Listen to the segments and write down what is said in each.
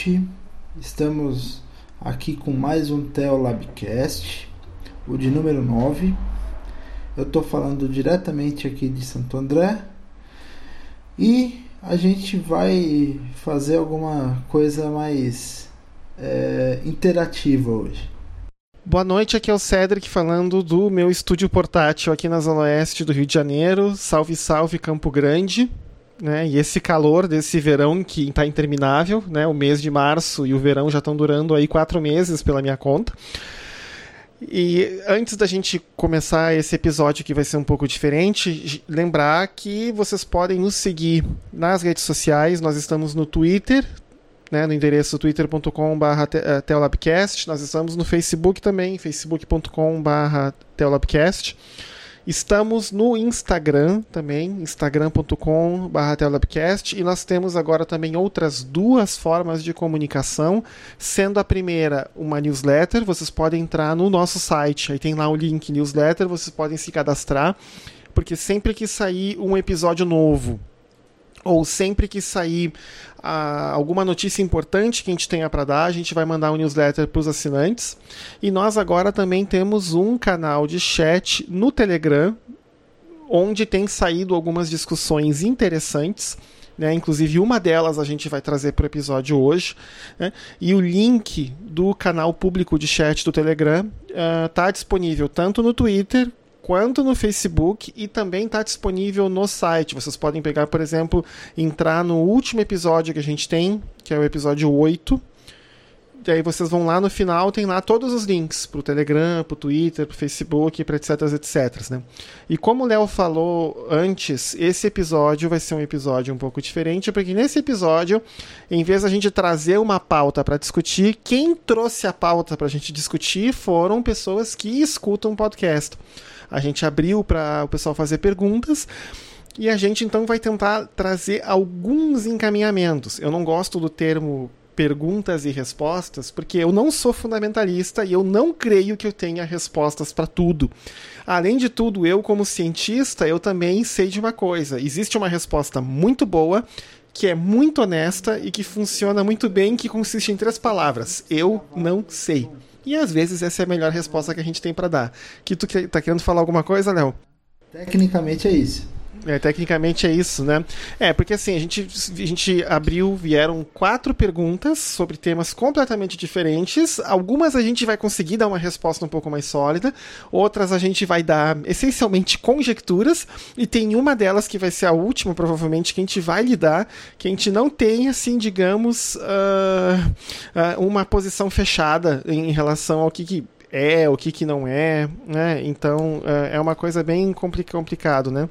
noite. Estamos aqui com mais um Teolabcast, o de número 9. Eu estou falando diretamente aqui de Santo André e a gente vai fazer alguma coisa mais é, interativa hoje. Boa noite, aqui é o Cedric falando do meu estúdio portátil aqui na Zona Oeste do Rio de Janeiro. Salve, salve Campo Grande. Né? E esse calor desse verão que está interminável, né? O mês de março e o verão já estão durando aí quatro meses pela minha conta. E antes da gente começar esse episódio que vai ser um pouco diferente, lembrar que vocês podem nos seguir nas redes sociais. Nós estamos no Twitter, né, no endereço twitter.com/teolabcast. Nós estamos no Facebook também, facebook.com/teolabcast. Estamos no Instagram também, instagram.com.br e nós temos agora também outras duas formas de comunicação, sendo a primeira uma newsletter, vocês podem entrar no nosso site, aí tem lá o link newsletter, vocês podem se cadastrar, porque sempre que sair um episódio novo, ou sempre que sair ah, alguma notícia importante que a gente tenha para dar, a gente vai mandar um newsletter para os assinantes. E nós agora também temos um canal de chat no Telegram, onde tem saído algumas discussões interessantes. Né? Inclusive, uma delas a gente vai trazer para o episódio hoje. Né? E o link do canal público de chat do Telegram está uh, disponível tanto no Twitter quanto no Facebook e também está disponível no site. Vocês podem pegar, por exemplo, entrar no último episódio que a gente tem, que é o episódio 8. E aí vocês vão lá no final, tem lá todos os links para o Telegram, para o Twitter, para o Facebook, para etc, etc. Né? E como o Léo falou antes, esse episódio vai ser um episódio um pouco diferente, porque nesse episódio, em vez da gente trazer uma pauta para discutir, quem trouxe a pauta para a gente discutir foram pessoas que escutam podcast. A gente abriu para o pessoal fazer perguntas. E a gente então vai tentar trazer alguns encaminhamentos. Eu não gosto do termo perguntas e respostas, porque eu não sou fundamentalista e eu não creio que eu tenha respostas para tudo. Além de tudo, eu como cientista, eu também sei de uma coisa. Existe uma resposta muito boa, que é muito honesta e que funciona muito bem, que consiste em três palavras: eu não sei. E às vezes essa é a melhor resposta que a gente tem para dar. Que tu tá querendo falar alguma coisa, Léo? Tecnicamente é isso. É, tecnicamente é isso, né? É, porque assim, a gente, a gente abriu, vieram quatro perguntas sobre temas completamente diferentes. Algumas a gente vai conseguir dar uma resposta um pouco mais sólida, outras a gente vai dar essencialmente conjecturas, e tem uma delas que vai ser a última, provavelmente, que a gente vai lidar, que a gente não tem, assim, digamos, uh, uh, uma posição fechada em relação ao que, que é, o que, que não é, né? Então uh, é uma coisa bem complicado, né?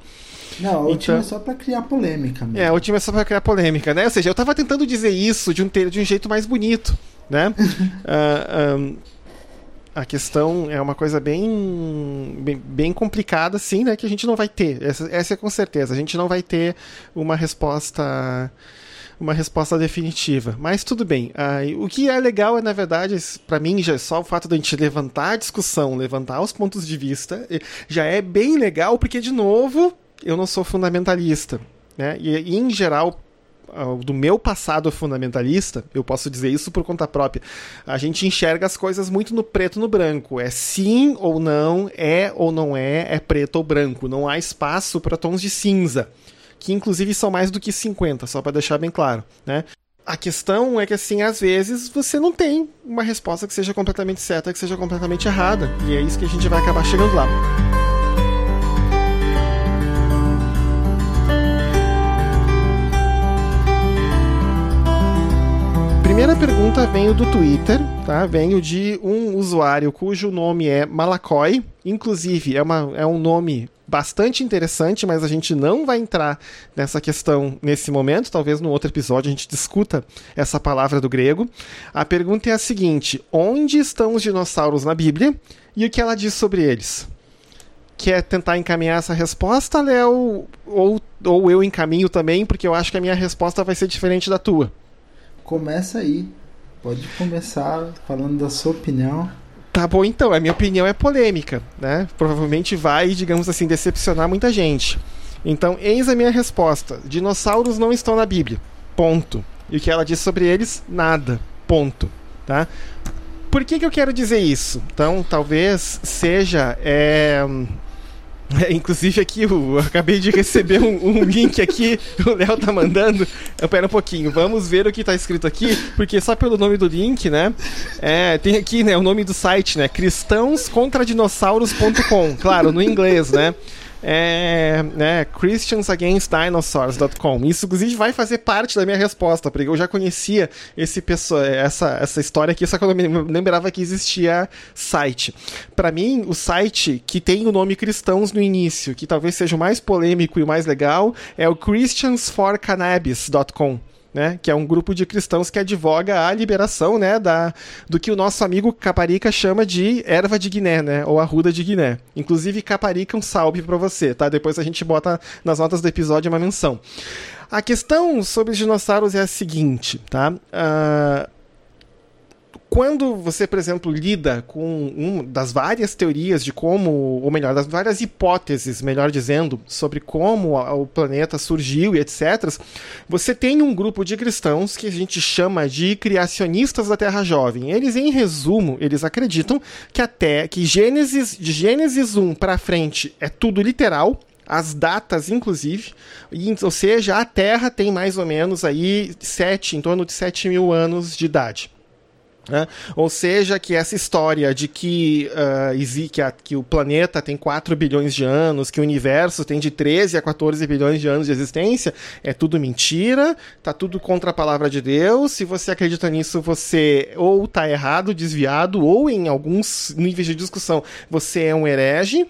Não, o então, é só para criar polêmica. Mesmo. É, o time é só para criar polêmica, né? Ou seja, eu tava tentando dizer isso de um, de um jeito mais bonito, né? uh, um, a questão é uma coisa bem, bem, bem, complicada, sim, né? Que a gente não vai ter. Essa, essa é com certeza. A gente não vai ter uma resposta uma resposta definitiva. Mas tudo bem. Uh, o que é legal é, na verdade, para mim, já é só o fato da gente levantar a discussão, levantar os pontos de vista, já é bem legal, porque, de novo, eu não sou fundamentalista. Né? E, e em geral, do meu passado fundamentalista, eu posso dizer isso por conta própria, a gente enxerga as coisas muito no preto no branco. É sim ou não, é ou não é, é preto ou branco. Não há espaço para tons de cinza, que inclusive são mais do que 50, só para deixar bem claro, né? A questão é que, assim, às vezes você não tem uma resposta que seja completamente certa, que seja completamente errada. E é isso que a gente vai acabar chegando lá. primeira pergunta veio do Twitter, tá? Veio de um usuário cujo nome é Malakoi. Inclusive, é, uma, é um nome bastante interessante, mas a gente não vai entrar nessa questão nesse momento. Talvez no outro episódio a gente discuta essa palavra do grego. A pergunta é a seguinte: onde estão os dinossauros na Bíblia e o que ela diz sobre eles? Quer tentar encaminhar essa resposta, Léo? Ou, ou eu encaminho também, porque eu acho que a minha resposta vai ser diferente da tua começa aí. Pode começar falando da sua opinião. Tá bom, então. A minha opinião é polêmica, né? Provavelmente vai, digamos assim, decepcionar muita gente. Então, eis a minha resposta: dinossauros não estão na Bíblia. Ponto. E o que ela diz sobre eles? Nada. Ponto. Tá? Por que, que eu quero dizer isso? Então, talvez seja. É... É, inclusive aqui, eu acabei de receber um, um link aqui, o Léo tá mandando. Eu, pera um pouquinho, vamos ver o que tá escrito aqui, porque só pelo nome do link, né? É, tem aqui, né, o nome do site, né? cristãoscontradinossauros.com, claro, no inglês, né? É, né, christiansagainstdinosaurs.com. Isso, inclusive, vai fazer parte da minha resposta, porque eu já conhecia esse pessoa, essa, essa história aqui, só que eu não lembrava que existia site. Para mim, o site que tem o nome Cristãos no início, que talvez seja o mais polêmico e o mais legal, é o christiansforcannabis.com né, que é um grupo de cristãos que advoga a liberação, né, da, do que o nosso amigo Caparica chama de erva de Guiné, né, ou arruda de Guiné. Inclusive, Caparica, um salve para você, tá? Depois a gente bota nas notas do episódio uma menção. A questão sobre os dinossauros é a seguinte, tá? Uh, quando você, por exemplo, lida com uma das várias teorias de como, ou melhor, das várias hipóteses, melhor dizendo, sobre como o planeta surgiu e etc., você tem um grupo de cristãos que a gente chama de criacionistas da Terra Jovem. Eles, em resumo, eles acreditam que até que Gênesis, de Gênesis 1 para frente é tudo literal, as datas, inclusive, ou seja, a Terra tem mais ou menos aí sete, em torno de 7 mil anos de idade. Né? Ou seja, que essa história de que, uh, que, a, que, o planeta tem 4 bilhões de anos, que o universo tem de 13 a 14 bilhões de anos de existência, é tudo mentira, tá tudo contra a palavra de Deus. Se você acredita nisso, você ou tá errado, desviado, ou em alguns níveis de discussão, você é um herege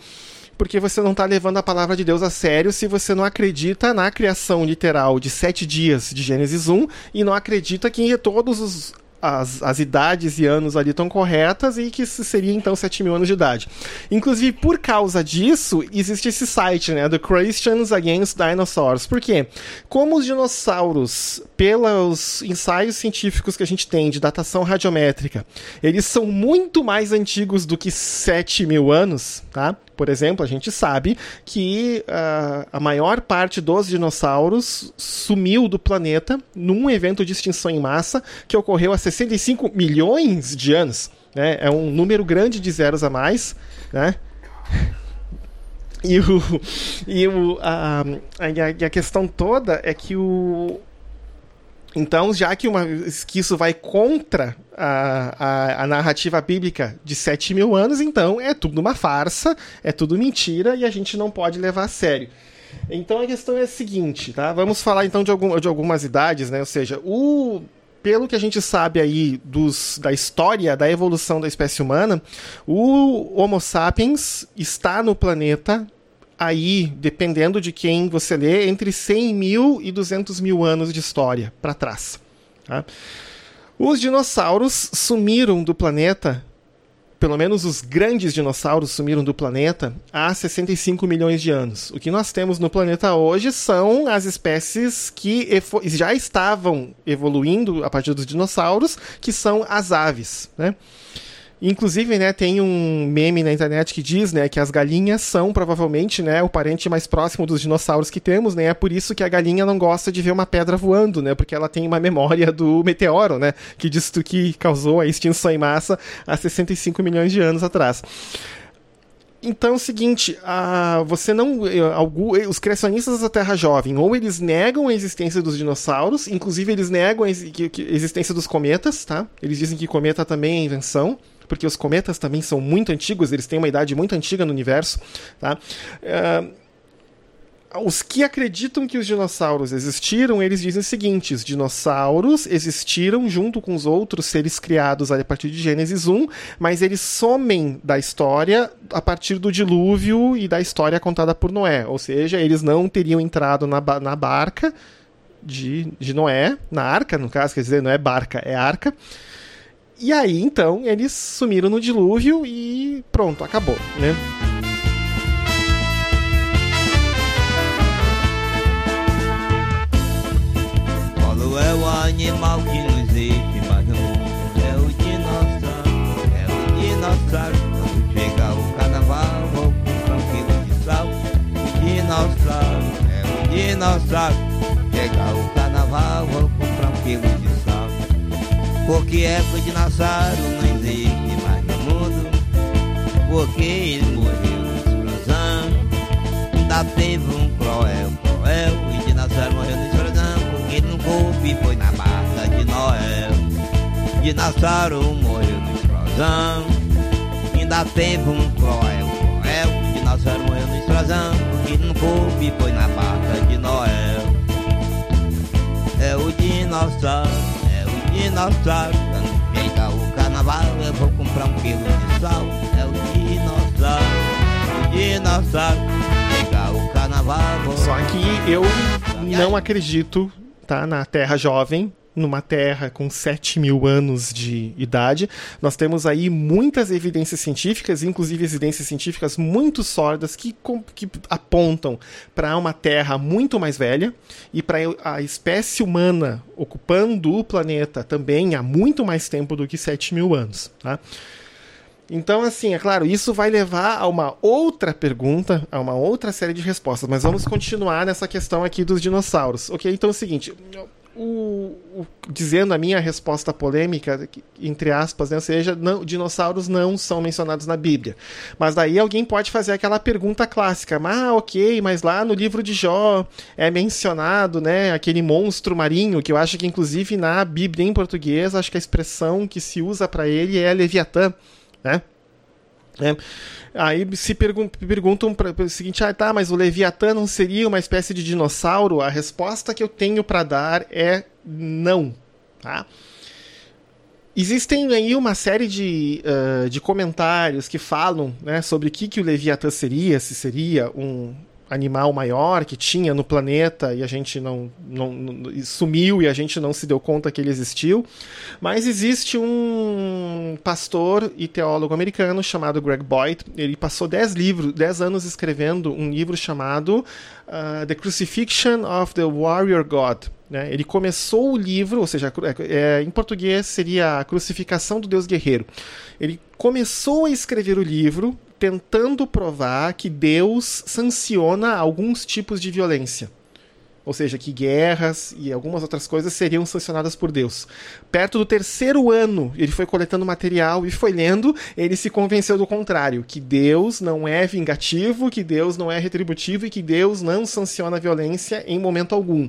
porque você não está levando a palavra de Deus a sério se você não acredita na criação literal de sete dias de Gênesis 1 e não acredita que todos os as, as idades e anos ali estão corretas e que seria então 7 mil anos de idade. Inclusive, por causa disso, existe esse site, né? The Christians Against Dinosaurs. Por quê? Como os dinossauros, pelos ensaios científicos que a gente tem de datação radiométrica, eles são muito mais antigos do que 7 mil anos, tá? Por exemplo, a gente sabe que uh, a maior parte dos dinossauros sumiu do planeta num evento de extinção em massa que ocorreu há 65 milhões de anos. Né? É um número grande de zeros a mais. Né? E, o, e o, a, a, a questão toda é que o, então, já que, uma, que isso vai contra a, a, a, narrativa bíblica de 7 mil anos, então é tudo uma farsa, é tudo mentira e a gente não pode levar a sério. Então a questão é a seguinte, tá? Vamos falar então de, algum, de algumas idades, né? Ou seja, o pelo que a gente sabe aí dos, da história da evolução da espécie humana, o Homo sapiens está no planeta aí, dependendo de quem você lê, entre 100 mil e 200 mil anos de história para trás. Tá? Os dinossauros sumiram do planeta, pelo menos os grandes dinossauros sumiram do planeta há 65 milhões de anos. O que nós temos no planeta hoje são as espécies que já estavam evoluindo a partir dos dinossauros, que são as aves. Né? Inclusive, né, tem um meme na internet que diz, né, que as galinhas são provavelmente, né, o parente mais próximo dos dinossauros que temos, né? É por isso que a galinha não gosta de ver uma pedra voando, né? Porque ela tem uma memória do meteoro, né, que diz que causou a extinção em massa há 65 milhões de anos atrás. Então é o seguinte, a, você não. Eh, algum, eh, os criacionistas da Terra Jovem, ou eles negam a existência dos dinossauros, inclusive eles negam a existência dos cometas, tá? Eles dizem que cometa também é invenção porque os cometas também são muito antigos, eles têm uma idade muito antiga no universo. Tá? Uh, os que acreditam que os dinossauros existiram, eles dizem o seguinte: os dinossauros existiram junto com os outros seres criados a partir de Gênesis 1, mas eles somem da história a partir do dilúvio e da história contada por Noé. Ou seja, eles não teriam entrado na, na barca de, de Noé, na arca, no caso, quer dizer, não é barca, é arca. E aí, então, eles sumiram no dilúvio e pronto, acabou, né? Qual é o animal que não existe no mundo? É o dinossauro, é o dinossauro. Quando chega o carnaval, vou com um quilo de sal. Dinossauro. dinossauro. Chegar o carnaval, vou Porque é que o dinossauro não existe mais no mundo. Porque ele morreu na explosão. Ainda teve um cruel, cruel. O dinossauro morreu na explosão. Porque ele não coube foi na barca de Noel. Dinossauro morreu na explosão. Ainda teve um cruel, cruel. Dinossauro morreu na explosão. Porque ele não coube foi na barca de Noel. É o dinossauro, é dinossauro. Quando chega o carnaval, eu vou comprar um quilo de sal. É o dinossauro, o dinossauro. Chega o carnaval, vou Só que eu não acredito, tá? Na Terra Jovem, numa Terra com 7 mil anos de idade. Nós temos aí muitas evidências científicas, inclusive evidências científicas muito sólidas, que, que apontam para uma Terra muito mais velha e para a espécie humana ocupando o planeta também há muito mais tempo do que 7 mil anos. Tá? Então, assim, é claro, isso vai levar a uma outra pergunta, a uma outra série de respostas, mas vamos continuar nessa questão aqui dos dinossauros. Ok, então é o seguinte. O- o- dizendo a minha resposta polêmica, entre aspas, né, seja, não, dinossauros não são mencionados na Bíblia. Mas daí alguém pode fazer aquela pergunta clássica: ah, ok, mas lá no livro de Jó é mencionado né, aquele monstro marinho, que eu acho que inclusive na Bíblia em português, acho que a expressão que se usa para ele é Leviatã né? É. Aí se pergun perguntam para o seguinte: ah, tá, mas o Leviatã não seria uma espécie de dinossauro? A resposta que eu tenho para dar é não. Tá? Existem aí uma série de, uh, de comentários que falam né, sobre o que, que o Leviatã seria, se seria um animal maior que tinha no planeta e a gente não, não, não, sumiu e a gente não se deu conta que ele existiu. Mas existe um pastor e teólogo americano chamado Greg Boyd. Ele passou 10 livros, 10 anos escrevendo um livro chamado uh, The Crucifixion of the Warrior God. Né? Ele começou o livro, ou seja, é, em português seria a crucificação do Deus guerreiro. Ele começou a escrever o livro tentando provar que Deus sanciona alguns tipos de violência. Ou seja, que guerras e algumas outras coisas seriam sancionadas por Deus. Perto do terceiro ano, ele foi coletando material e foi lendo, ele se convenceu do contrário, que Deus não é vingativo, que Deus não é retributivo e que Deus não sanciona a violência em momento algum.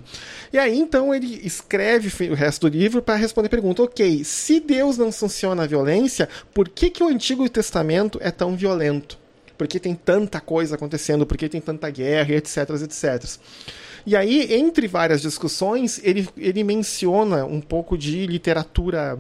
E aí então ele escreve o resto do livro para responder a pergunta: ok, se Deus não sanciona a violência, por que, que o Antigo Testamento é tão violento? Por que tem tanta coisa acontecendo? Por que tem tanta guerra, etc, etc. E aí, entre várias discussões, ele, ele menciona um pouco de literatura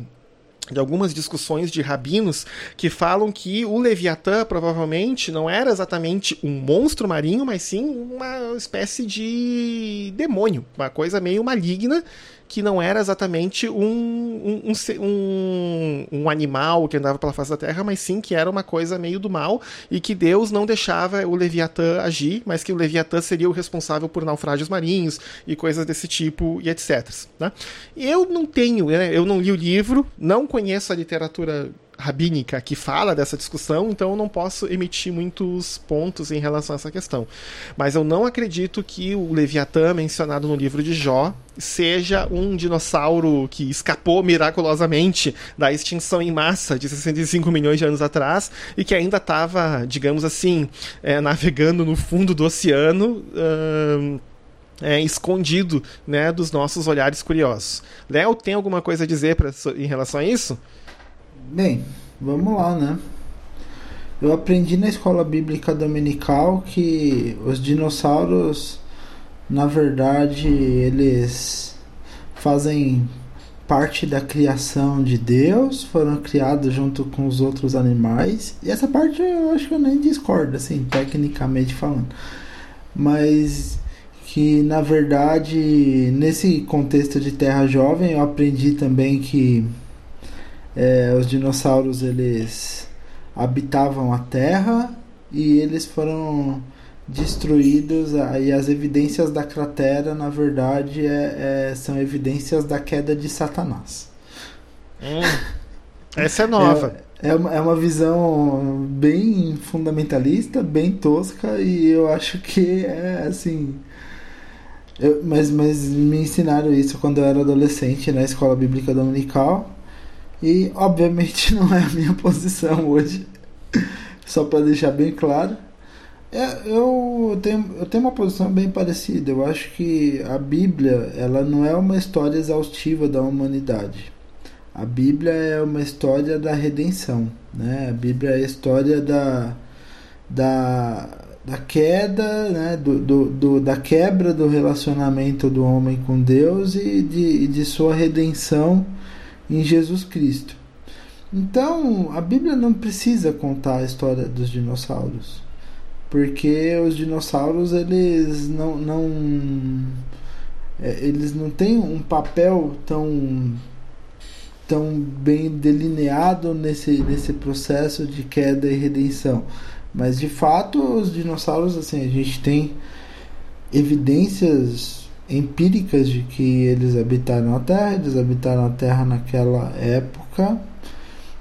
de algumas discussões de rabinos que falam que o Leviatã provavelmente não era exatamente um monstro marinho, mas sim uma espécie de demônio, uma coisa meio maligna que não era exatamente um, um, um, um, animal que andava pela face da terra, mas sim que era uma coisa meio do mal e que Deus não deixava o Leviatã agir, mas que o Leviatã seria o responsável por naufrágios marinhos e coisas desse tipo e etc. Né? Eu não tenho, né? eu não li o livro, não conheço a literatura rabínica que fala dessa discussão, então eu não posso emitir muitos pontos em relação a essa questão. Mas eu não acredito que o Leviatã mencionado no livro de Jó seja um dinossauro que escapou miraculosamente da extinção em massa de 65 milhões de anos atrás e que ainda estava, digamos assim, é, navegando no fundo do oceano. Uh, é, escondido né, dos nossos olhares curiosos. Léo, tem alguma coisa a dizer pra, em relação a isso? Bem, vamos lá, né? Eu aprendi na escola bíblica dominical que os dinossauros, na verdade, eles fazem parte da criação de Deus, foram criados junto com os outros animais. E essa parte eu acho que eu nem discordo, assim, tecnicamente falando. Mas que na verdade, nesse contexto de Terra Jovem, eu aprendi também que é, os dinossauros eles habitavam a Terra e eles foram destruídos e as evidências da cratera na verdade é, é, são evidências da queda de Satanás. Hum, essa é nova. É, é, uma, é uma visão bem fundamentalista, bem tosca e eu acho que é assim Eu, mas, mas me ensinaram isso quando eu era adolescente na escola bíblica dominical. E obviamente não é a minha posição hoje. Só para deixar bem claro. É, eu, tenho, eu tenho uma posição bem parecida. Eu acho que a Bíblia ela não é uma história exaustiva da humanidade. A Bíblia é uma história da redenção. Né? A Bíblia é a história da, da, da queda, né? do, do, do, da quebra do relacionamento do homem com Deus e de, de sua redenção em Jesus Cristo. Então, a Bíblia não precisa contar a história dos dinossauros, porque os dinossauros eles não, não é, eles não têm um papel tão tão bem delineado nesse, nesse processo de queda e redenção. Mas de fato, os dinossauros, assim, a gente tem evidências empíricas de que eles habitaram a Terra, eles habitaram a Terra naquela época.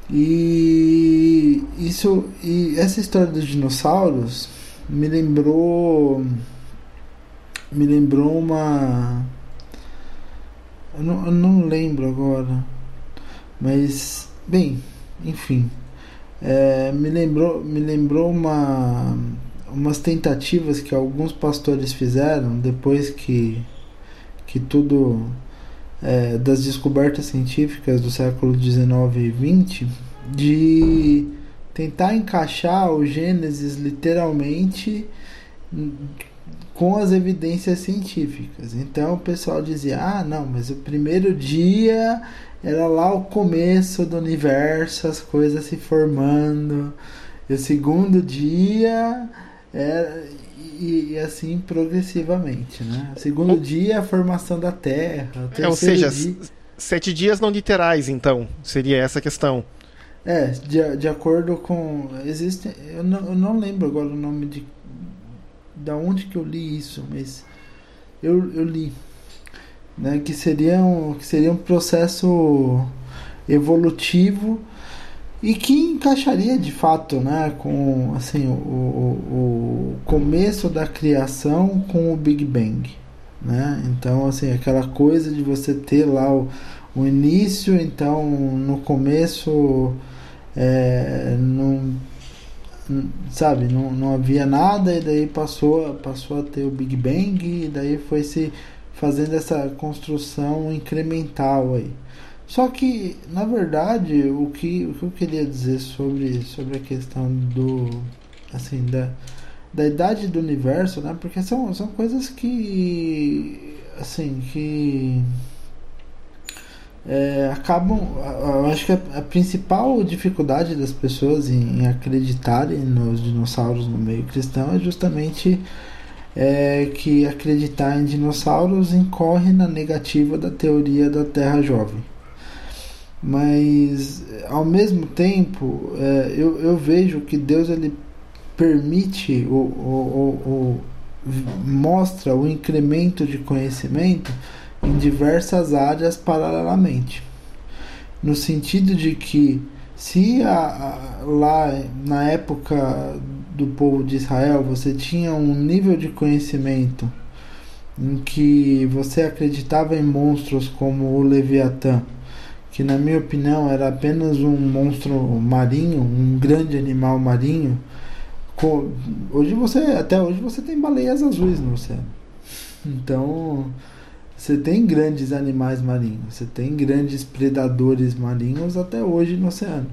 E isso e essa história dos dinossauros me lembrou me lembrou uma eu não, eu não lembro agora mas bem enfim é, me lembrou me lembrou uma umas tentativas que alguns pastores fizeram depois que que tudo é, das descobertas científicas do século 19 e 20 de tentar encaixar o Gênesis literalmente com as evidências científicas. Então o pessoal dizia: ah, não, mas o primeiro dia era lá o começo do universo, as coisas se formando, e o segundo dia era e, e, assim progressivamente, né? Segundo o... dia a formação da Terra. É, ou seja, dia... sete dias não literais, então seria essa a questão. É, de, de acordo com existe, eu não, eu não lembro agora o nome de da onde que eu li isso, mas eu, eu li, né? Que seria um que seria um processo evolutivo e que encaixaria de fato né, com assim, o, o, o, começo da criação com o Big Bang. Né? Então, assim, aquela coisa de você ter lá o, o início, então no começo é, não, sabe, não, não havia nada e daí passou, passou a ter o Big Bang e daí foi se fazendo essa construção incremental aí. Só que, na verdade, o que, o que eu queria dizer sobre, sobre a questão do. assim, da, da idade do universo, né? Porque são, são coisas que. assim, que. É, acabam. Eu acho que a, a, principal dificuldade das pessoas em, em, acreditarem nos dinossauros no meio cristão é justamente é, que acreditar em dinossauros incorre na negativa da teoria da Terra Jovem mas ao mesmo tempo é, eu, eu vejo que Deus ele permite o, o, o, o, mostra o incremento de conhecimento em diversas áreas paralelamente. No sentido de que se a, a, lá na época do povo de Israel você tinha um nível de conhecimento em que você acreditava em monstros como o Leviatã que na minha opinião era apenas um monstro marinho, um grande animal marinho. Hoje você, até hoje você tem baleias azuis no oceano. Então, você tem grandes animais marinhos, você tem grandes predadores marinhos até hoje no oceano.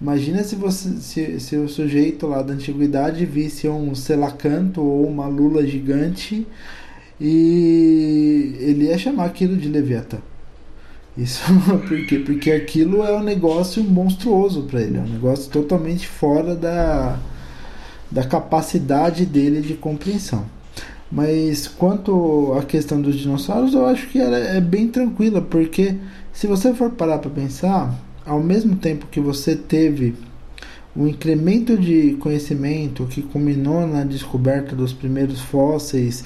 Imagina se você se, se o sujeito lá da antiguidade visse um selacanto ou uma lula gigante e ele ia chamar aquilo de Leviatã. Isso por quê? Porque aquilo é um negócio monstruoso para ele, é um negócio totalmente fora da, da capacidade dele de compreensão. Mas quanto à questão dos dinossauros, eu acho que ela é bem tranquila, porque se você for parar para pensar, ao mesmo tempo que você teve um incremento de conhecimento que culminou na descoberta dos primeiros fósseis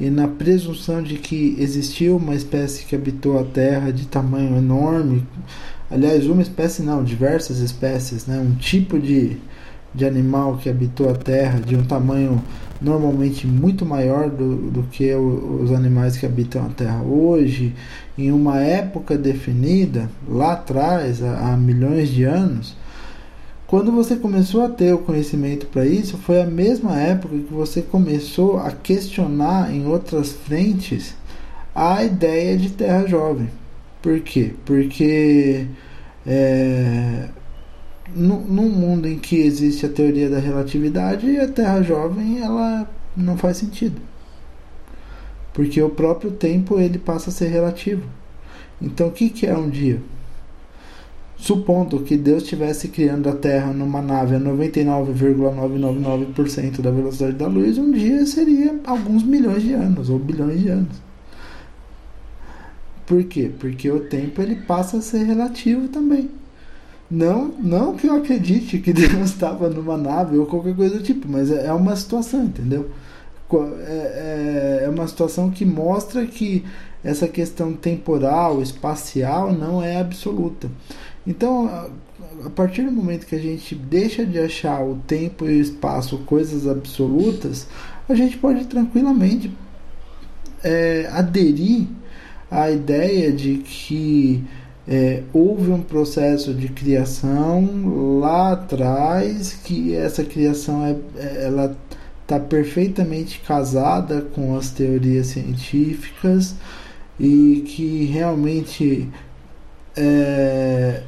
e na presunção de que existiu uma espécie que habitou a Terra de tamanho enorme, aliás, uma espécie não, diversas espécies, né? um tipo de, de animal que habitou a Terra, de um tamanho normalmente muito maior do, do que o, os animais que habitam a Terra hoje, em uma época definida, lá atrás, há, há milhões de anos, quando você começou a ter o conhecimento para isso, foi a mesma época que você começou a questionar em outras frentes a ideia de Terra Jovem. Por quê? Porque é, no, num mundo em que existe a teoria da relatividade, a Terra jovem ela não faz sentido. Porque o próprio tempo ele passa a ser relativo. Então o que, que é um dia? Supondo que Deus estivesse criando a Terra numa nave a 99,999% da velocidade da luz, um dia seria alguns milhões de anos ou bilhões de anos. Por quê? Porque o tempo ele passa a ser relativo também. Não, não que eu acredite que Deus estava numa nave ou qualquer coisa do tipo, mas é, é uma situação, entendeu? É, é, é uma situação que mostra que essa questão temporal, espacial, não é absoluta. Então, a partir do momento que a gente deixa de achar o tempo e o espaço coisas absolutas, a gente pode tranquilamente é, aderir à ideia de que é, houve um processo de criação lá atrás que essa criação é, é ela está perfeitamente casada com as teorias científicas e que realmente é,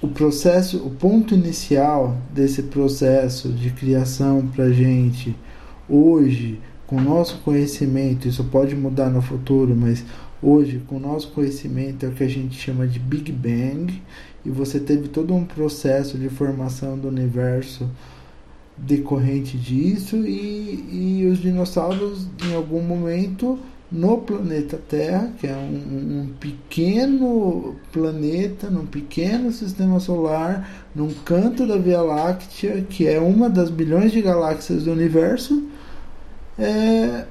o processo, o ponto inicial desse processo de criação para gente hoje, com o nosso conhecimento, isso pode mudar no futuro, mas Hoje, com o nosso conhecimento, é o que a gente chama de Big Bang, e você teve todo um processo de formação do universo decorrente disso, e, e os dinossauros, em algum momento, no planeta Terra, que é um, um, pequeno planeta, num pequeno sistema solar, num canto da Via Láctea, que é uma das bilhões de galáxias do universo, é,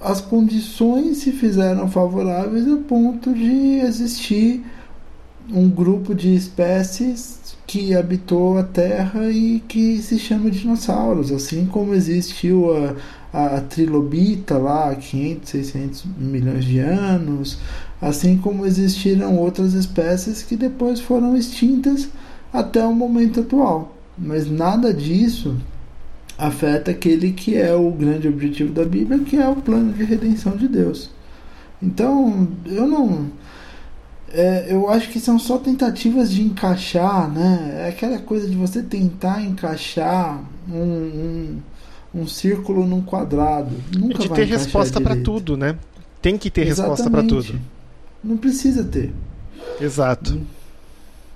as condições se fizeram favoráveis a ponto de existir um grupo de espécies que habitou a Terra e que se chama dinossauros, assim como existiu a, a trilobita lá há 500, 600 milhões de anos, assim como existiram outras espécies que depois foram extintas até o momento atual. Mas nada disso afeta aquele que é o grande objetivo da Bíblia, que é o plano de redenção de Deus. Então, eu não. É, eu acho que são só tentativas de encaixar, né? É aquela coisa de você tentar encaixar um, um, um círculo num quadrado. Nunca de ter resposta para tudo, né? Tem que ter Exatamente. resposta para tudo. Não precisa ter. Exato.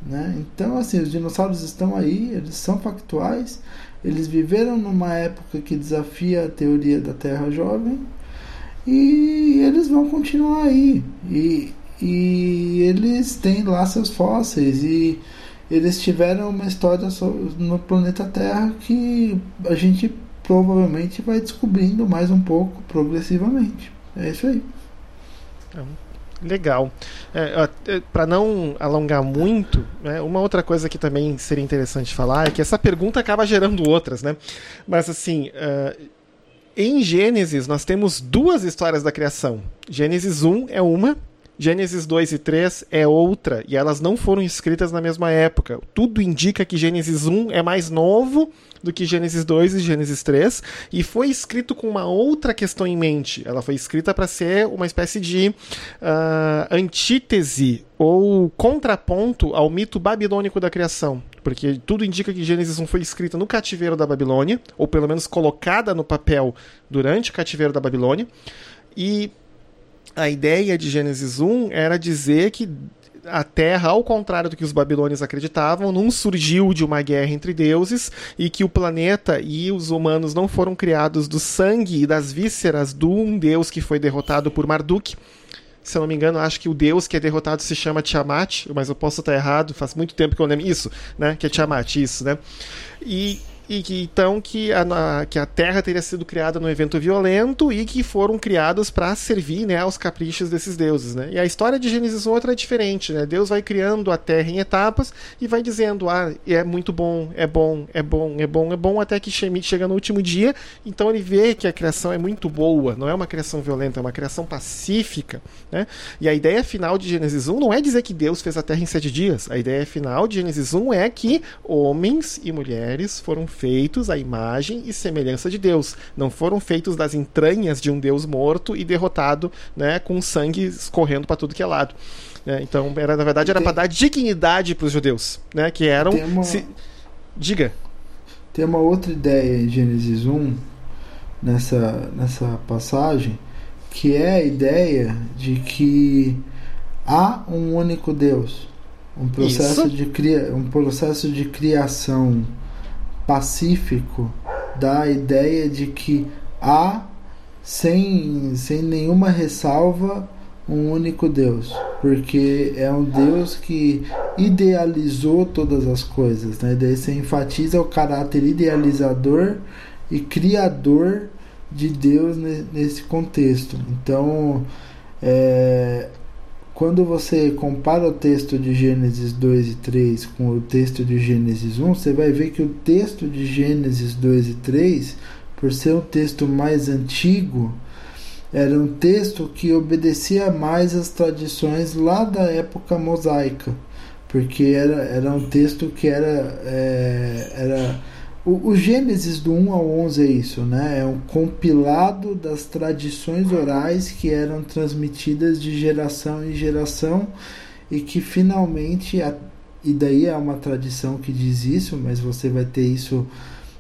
Né? Então, assim, os dinossauros estão aí, eles são factuais, eles viveram numa época que desafia a teoria da Terra jovem e eles vão continuar aí. E, e eles têm lá seus fósseis e eles tiveram uma história no planeta Terra que a gente provavelmente vai descobrindo mais um pouco progressivamente. É isso aí. É Legal. É, é Para não alongar muito, né, uma outra coisa que também seria interessante falar é que essa pergunta acaba gerando outras, né? Mas assim, uh, em Gênesis nós temos duas histórias da criação. Gênesis 1 é uma, Gênesis 2 e 3 é outra, e elas não foram escritas na mesma época. Tudo indica que Gênesis 1 é mais novo do que Gênesis 2 e Gênesis 3, e foi escrito com uma outra questão em mente. Ela foi escrita para ser uma espécie de uh, antítese ou contraponto ao mito babilônico da criação. Porque tudo indica que Gênesis 1 foi escrita no cativeiro da Babilônia, ou pelo menos colocada no papel durante o cativeiro da Babilônia. E a ideia de Gênesis 1 era dizer que a Terra, ao contrário do que os babilônios acreditavam, não surgiu de uma guerra entre deuses e que o planeta e os humanos não foram criados do sangue e das vísceras de um deus que foi derrotado por Marduk. Se eu não me engano, acho que o deus que é derrotado se chama Tiamat, mas eu posso estar errado, faz muito tempo que eu lembro isso, né? Que é Tiamat, isso, né? E e que então que a, que a Terra teria sido criada num evento violento e que foram criados para servir né, aos caprichos desses deuses. Né? E a história de Gênesis 1 é diferente. Né? Deus vai criando a Terra em etapas e vai dizendo: ah, é muito bom, é bom, é bom, é bom, é bom, até que chega no último dia. Então ele vê que a criação é muito boa, não é uma criação violenta, é uma criação pacífica. Né? E a ideia final de Gênesis 1 não é dizer que Deus fez a Terra em sete dias. A ideia final de Gênesis 1 é que homens e mulheres foram feitos à imagem e semelhança de Deus. Não foram feitos das entranhas de um Deus morto e derrotado, né, com sangue escorrendo para tudo que é lado. É, então, era, na verdade, era para dar dignidade para os judeus, né, que eram. Uma... Se... Diga. Tem uma outra ideia em Gênesis 1, nessa, nessa passagem, que é a ideia de que há um único Deus. Um processo, de, cria, um processo de criação pacífico dá a ideia de que há, sem, sem nenhuma ressalva, um único Deus, porque é um Deus que idealizou todas as coisas, né? Daí você enfatiza o caráter idealizador e criador de Deus nesse contexto. Então, é, quando você compara o texto de Gênesis 2 e 3 com o texto de Gênesis 1, você vai ver que o texto de Gênesis 2 e 3, por ser um texto mais antigo, era um texto que obedecia mais às tradições lá da época mosaica, porque era, era um texto que era, é, era o, o, Gênesis do 1 ao 11 é isso, né? É um compilado das tradições orais que eram transmitidas de geração em geração e que finalmente, a, e daí é uma tradição que diz isso, mas você vai ter isso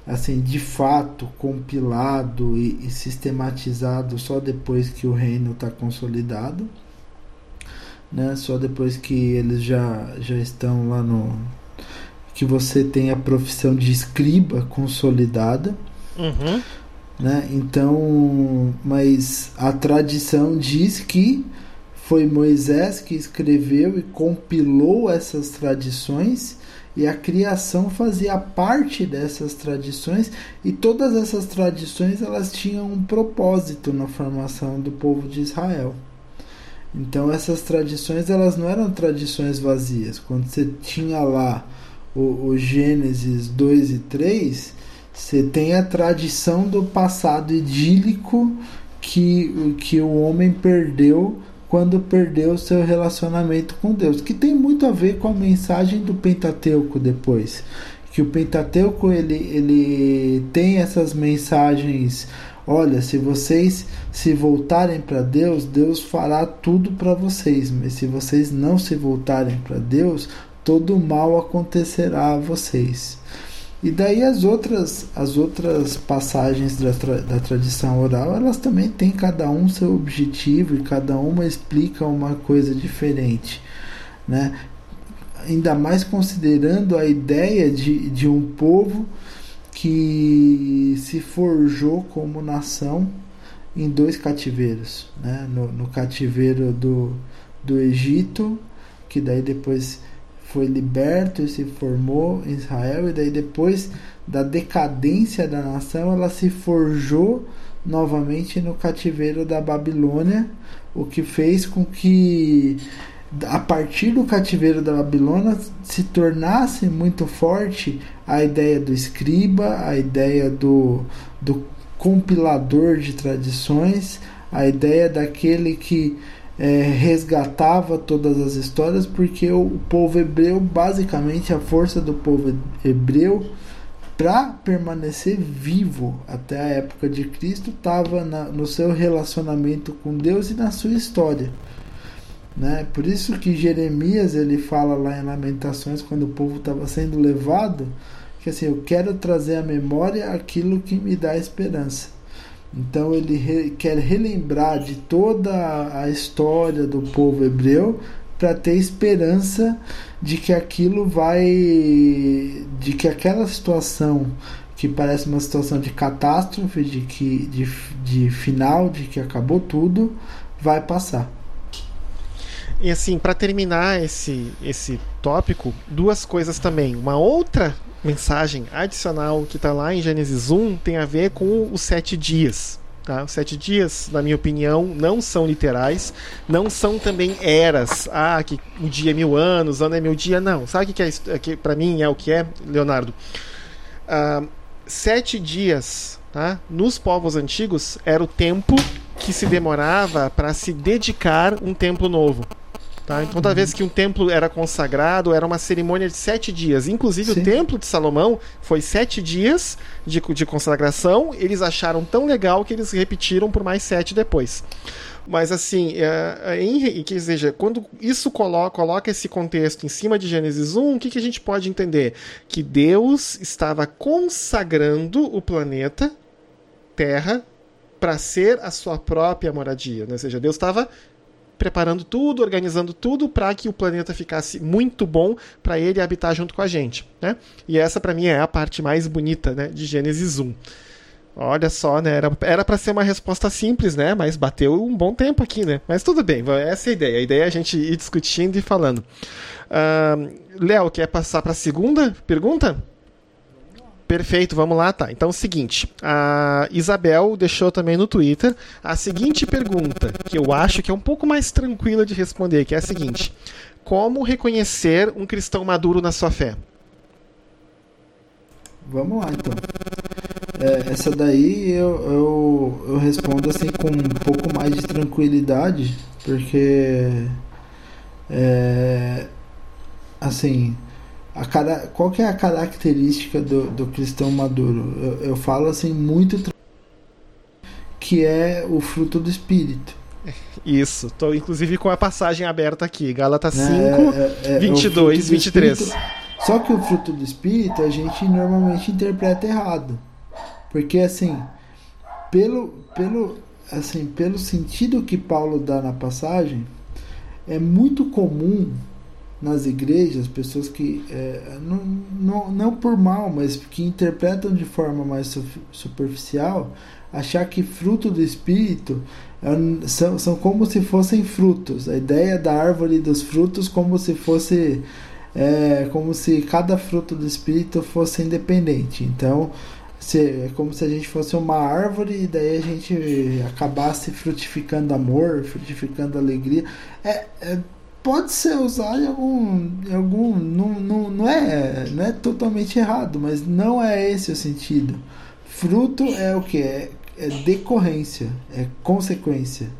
assim de fato compilado e, e sistematizado só depois que o reino está consolidado, né? Só depois que eles já já estão lá no que você tem a profissão de escriba consolidada. Uhum. Né? Então, mas a tradição diz que foi Moisés que escreveu e compilou essas tradições e a criação fazia parte dessas tradições e todas essas tradições elas tinham um propósito na formação do povo de Israel. Então essas tradições elas não eram tradições vazias. Quando você tinha lá o, o Gênesis 2 e 3, você tem a tradição do passado idílico que, que o homem perdeu quando perdeu seu relacionamento com Deus, que tem muito a ver com a mensagem do Pentateuco depois, que o Pentateuco ele, ele tem essas mensagens, olha, se vocês se voltarem para Deus, Deus fará tudo para vocês, mas se vocês não se voltarem para Deus, todo mal acontecerá a vocês. E daí as outras, as outras passagens da, tra da tradição oral, elas também têm cada um seu objetivo e cada uma explica uma coisa diferente. Né? Ainda mais considerando a ideia de, de um povo que se forjou como nação em dois cativeiros. Né? No, no cativeiro do, do Egito, que daí depois foi liberto e se formou em Israel, e daí depois da decadência da nação, ela se forjou novamente no cativeiro da Babilônia, o que fez com que a partir do cativeiro da Babilônia se tornasse muito forte a ideia do escriba, a ideia do, do compilador de tradições, a ideia daquele que é, resgatava todas as histórias, porque o, povo hebreu, basicamente a força do povo hebreu para permanecer vivo até a época de Cristo estava no seu relacionamento com Deus e na sua história. Né? Por isso que Jeremias ele fala lá em Lamentações quando o povo estava sendo levado que assim eu quero trazer à memória aquilo que me dá esperança. Então ele re, quer relembrar de toda a história do povo hebreu para ter esperança de que aquilo vai de que aquela situação que parece uma situação de catástrofe, de que de, de final, de que acabou tudo, vai passar. E assim, para terminar esse esse tópico, duas coisas também. Uma outra mensagem adicional que está lá em Gênesis 1 tem a ver com os sete dias. Tá? Os sete dias, na minha opinião, não são literais, não são também eras. Ah, que um dia é mil anos, ano é mil dia. Não. Sabe o que, é, que para mim é o que é, Leonardo? Ah, sete dias, tá? nos povos antigos, era o tempo que se demorava para se dedicar um templo novo. Tá? Então, toda vez que um templo era consagrado, era uma cerimônia de sete dias. Inclusive, Sim. o templo de Salomão foi sete dias de, de consagração. Eles acharam tão legal que eles repetiram por mais sete depois. Mas, assim, é, em, quer dizer, quando isso coloca, coloca esse contexto em cima de Gênesis 1, o que, que a gente pode entender? Que Deus estava consagrando o planeta Terra para ser a sua própria moradia. Né? Ou seja, Deus estava preparando tudo, organizando tudo para que o planeta ficasse muito bom para ele habitar junto com a gente. Né? E essa, para mim, é a parte mais bonita né, de Gênesis 1. Olha só, né? Era para ser uma resposta simples, né? Mas bateu um bom tempo aqui, né? Mas tudo bem, essa é a ideia. A ideia é a gente ir discutindo e falando. Uh, Léo, quer passar para a segunda pergunta? Perfeito, vamos lá, tá. Então o seguinte, a Isabel deixou também no Twitter a seguinte pergunta, que eu acho que é um pouco mais tranquila de responder, que é a seguinte: Como reconhecer um cristão maduro na sua fé? Vamos lá, então. É, essa daí eu, eu, eu respondo assim com um pouco mais de tranquilidade, porque é, assim a cara, qual que é a característica do, do cristão maduro? Eu, eu falo assim muito que é o fruto do espírito. Isso, estou inclusive com a passagem aberta aqui, Gálatas 5, é, é, é, 22, 23. Espírito, só que o fruto do espírito a gente normalmente interpreta errado. Porque assim, pelo, pelo, assim, pelo sentido que Paulo dá na passagem, é muito comum nas igrejas, pessoas que, é, não, não, não por mal, mas que interpretam de forma mais superficial, achar que fruto do Espírito é, são, são como se fossem frutos. A ideia da árvore dos frutos como se fosse. É, como se cada fruto do Espírito fosse independente. Então, se, é como se a gente fosse uma árvore e daí a gente acabasse frutificando amor, frutificando alegria. É, é pode ser usado em algum. Em algum não, não, não, é, não é totalmente errado, mas não é esse o sentido. Fruto é o que? É, é decorrência, é consequência.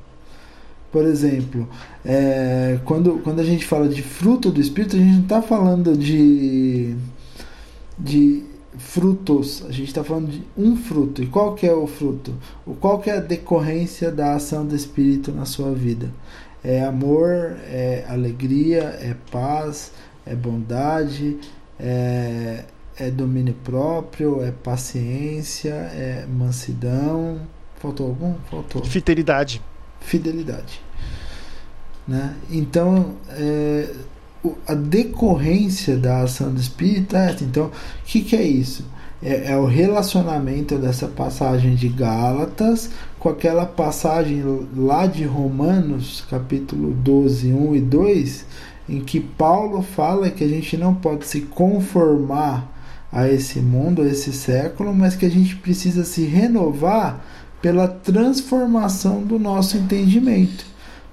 Por exemplo, é, quando, quando a gente fala de fruto do Espírito, a gente não está falando de, de frutos, a gente está falando de um fruto. E qual que é o fruto? Qual que é a decorrência da ação do Espírito na sua vida? É amor, é alegria, é paz, é bondade, é, é domínio próprio, é paciência, é mansidão. Faltou algum? Faltou. Fidelidade. Fidelidade. Né? Então, é, a decorrência da ação do Espírito é essa. Então, o que, que é isso? É, é, o relacionamento dessa passagem de Gálatas com aquela passagem lá de Romanos, capítulo 12, 1 e 2, em que Paulo fala que a gente não pode se conformar a esse mundo, a esse século, mas que a gente precisa se renovar pela transformação do nosso entendimento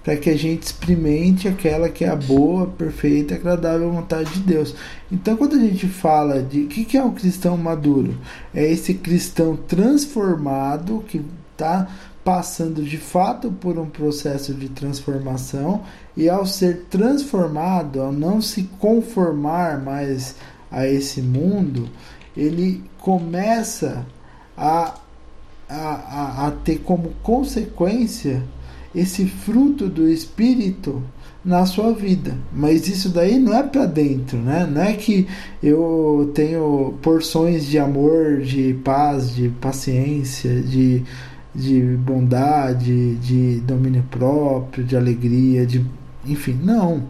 para que a gente experimente aquela que é a boa, perfeita agradável vontade de Deus. Então, quando a gente fala de o que, que é um cristão maduro, é esse cristão transformado que está passando de fato por um processo de transformação e ao ser transformado, ao não se conformar mais a esse mundo, ele começa a, a, a, ter como consequência esse fruto do Espírito na sua vida. Mas isso daí não é para dentro, né? Não é que eu tenho porções de amor, de paz, de paciência, de, de bondade, de domínio próprio, de alegria, de enfim, não.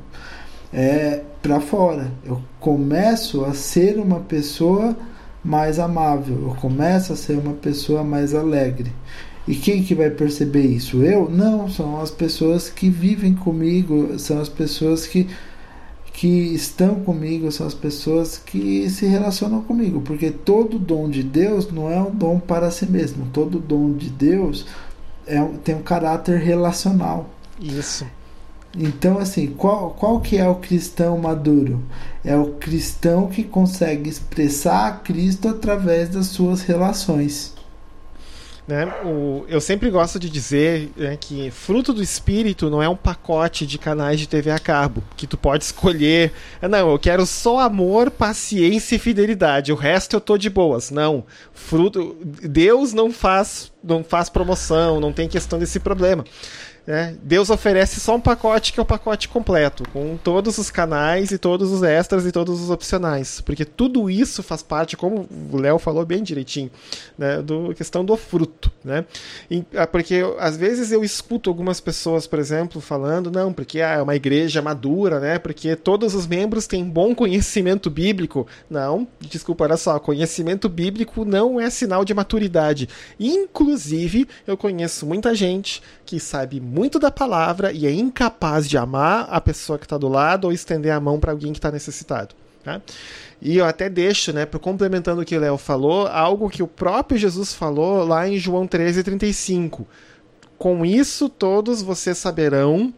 É para fora. Eu começo a ser uma pessoa mais amável, eu começo a ser uma pessoa mais alegre. E quem que vai perceber isso? Eu? Não, são as pessoas que vivem comigo, são as pessoas que, que estão comigo são as pessoas que se relacionam comigo, porque todo dom de Deus não é um dom para si mesmo, todo dom de Deus é, tem um caráter relacional. Isso. Então, assim, qual, qual que é o cristão maduro? É o cristão que consegue expressar Cristo através das suas relações. Né? O, eu sempre gosto de dizer né, que fruto do espírito não é um pacote de canais de TV a cabo que tu pode escolher. Ah, não, eu quero só amor, paciência e fidelidade. O resto eu tô de boas. Não, fruto Deus não faz não faz promoção, não tem questão desse problema. Né? Deus oferece só um pacote que é o pacote completo, com todos os canais e todos os extras e todos os opcionais. Porque tudo isso faz parte, como o Léo falou bem direitinho, né, do questão do fruto. Né? E, ah, porque às vezes eu escuto algumas pessoas, por exemplo, falando, não, porque ah, é uma igreja madura, né? Porque todos os membros têm bom conhecimento bíblico. Não, desculpa, olha só, conhecimento bíblico não é sinal de maturidade. Inclusive, eu conheço muita gente que sabe muito da palavra e é incapaz de amar a pessoa que está do lado ou estender a mão para alguém que está necessitado. Tá? E eu até deixo, né, complementando o que o Léo falou, algo que o próprio Jesus falou lá em João 13,35. Com isso todos vocês saberão.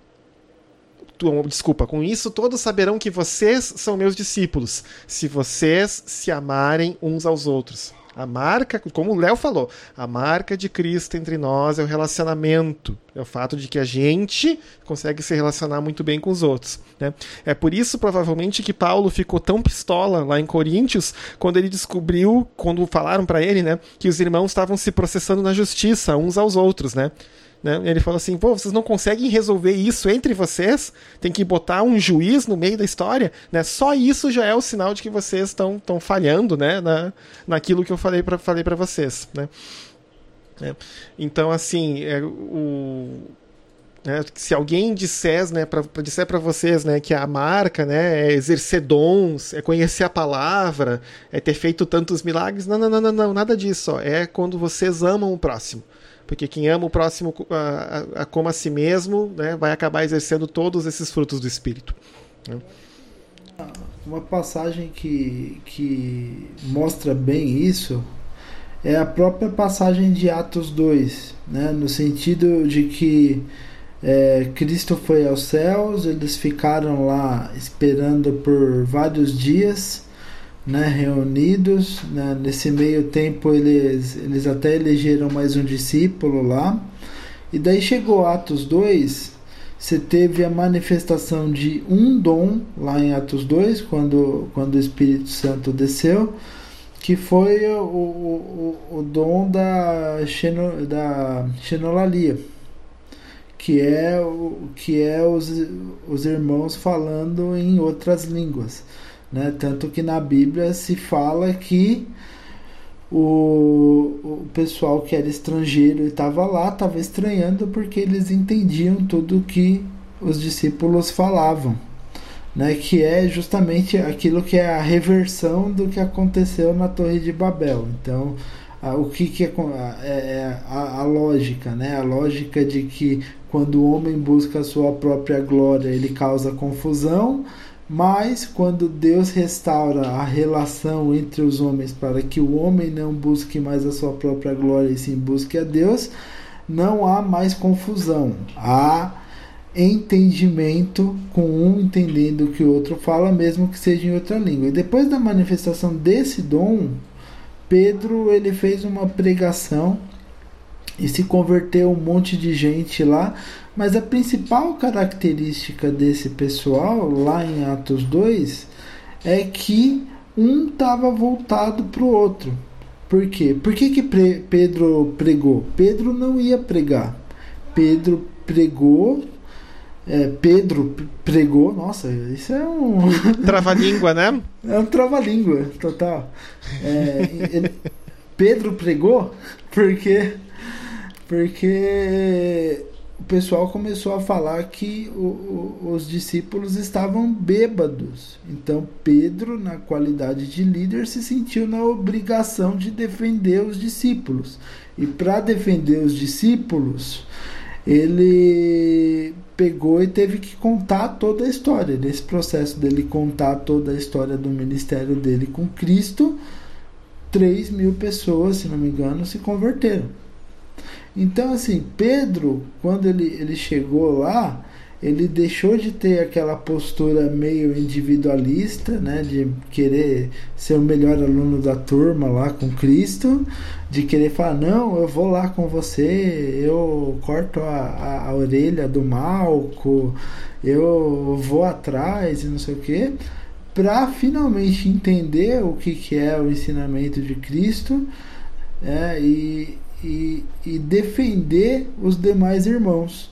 Desculpa, com isso todos saberão que vocês são meus discípulos, se vocês se amarem uns aos outros. A marca, como o Léo falou, a marca de Cristo entre nós é o relacionamento. É o fato de que a gente consegue se relacionar muito bem com os outros. Né? É por isso, provavelmente, que Paulo ficou tão pistola lá em Coríntios quando ele descobriu, quando falaram para ele, né, que os irmãos estavam se processando na justiça uns aos outros, né? Né? Ele falou assim: pô, vocês não conseguem resolver isso entre vocês? Tem que botar um juiz no meio da história? Né? Só isso já é o sinal de que vocês estão falhando né? Na, naquilo que eu falei para falei vocês. Né? É. Então, assim, é, o, né, se alguém disser, né, disser para vocês, né, que a marca, né, é exercer dons, é conhecer a palavra, é ter feito tantos milagres, não, não, não, não, não nada disso. Ó. É quando vocês amam o próximo porque quem ama o próximo a, a, a como a si mesmo né, vai acabar exercendo todos esses frutos do Espírito. Né? Uma passagem que, que mostra bem isso é a própria passagem de Atos 2, né, no sentido de que é, Cristo foi aos céus, eles ficaram lá esperando por vários dias né, reunidos. Né, nesse meio tempo eles, eles até elegeram mais um discípulo lá. E daí chegou Atos 2, você teve a manifestação de um dom lá em Atos 2, quando, quando o Espírito Santo desceu, que foi o, o, o dom da, xeno, da xenolalia, que é, o, que é os, os irmãos falando em outras línguas. Né? Tanto que na Bíblia se fala que o, o pessoal que era estrangeiro e estava lá estava estranhando porque eles entendiam tudo que os discípulos falavam. Né, que é justamente aquilo que é a reversão do que aconteceu na Torre de Babel. Então, a, o que, que é, é, a, a, lógica, né? A lógica de que quando o homem busca a sua própria glória, ele causa confusão, mas quando Deus restaura a relação entre os homens para que o homem não busque mais a sua própria glória e sim busque a Deus, não há mais confusão. Há entendimento com um entendendo o que o outro fala, mesmo que seja em outra língua. E depois da manifestação desse dom, Pedro ele fez uma pregação e se converteu um monte de gente lá, mas a principal característica desse pessoal, lá em Atos 2, é que um estava voltado para o outro. Por quê? Por que, que Pedro pregou? Pedro não ia pregar. Pedro pregou. É, Pedro pregou. Nossa, isso é um. Trava-língua, né? É um trava-língua, total. É, ele, Pedro pregou porque. Porque o pessoal começou a falar que o, o, os discípulos estavam bêbados. Então Pedro, na qualidade de líder, se sentiu na obrigação de defender os discípulos. E para defender os discípulos, ele pegou e teve que contar toda a história. Nesse processo dele contar toda a história do ministério dele com Cristo, 3 mil pessoas, se não me engano, se converteram. Então, assim, Pedro, quando ele, ele chegou lá, ele deixou de ter aquela postura meio individualista, né, de querer ser o melhor aluno da turma lá com Cristo, de querer falar não, eu vou lá com você, eu corto a, a, a orelha do Malco, eu vou atrás e não sei o que, para finalmente entender o que, que é o ensinamento de Cristo é, e, e, e defender os demais irmãos.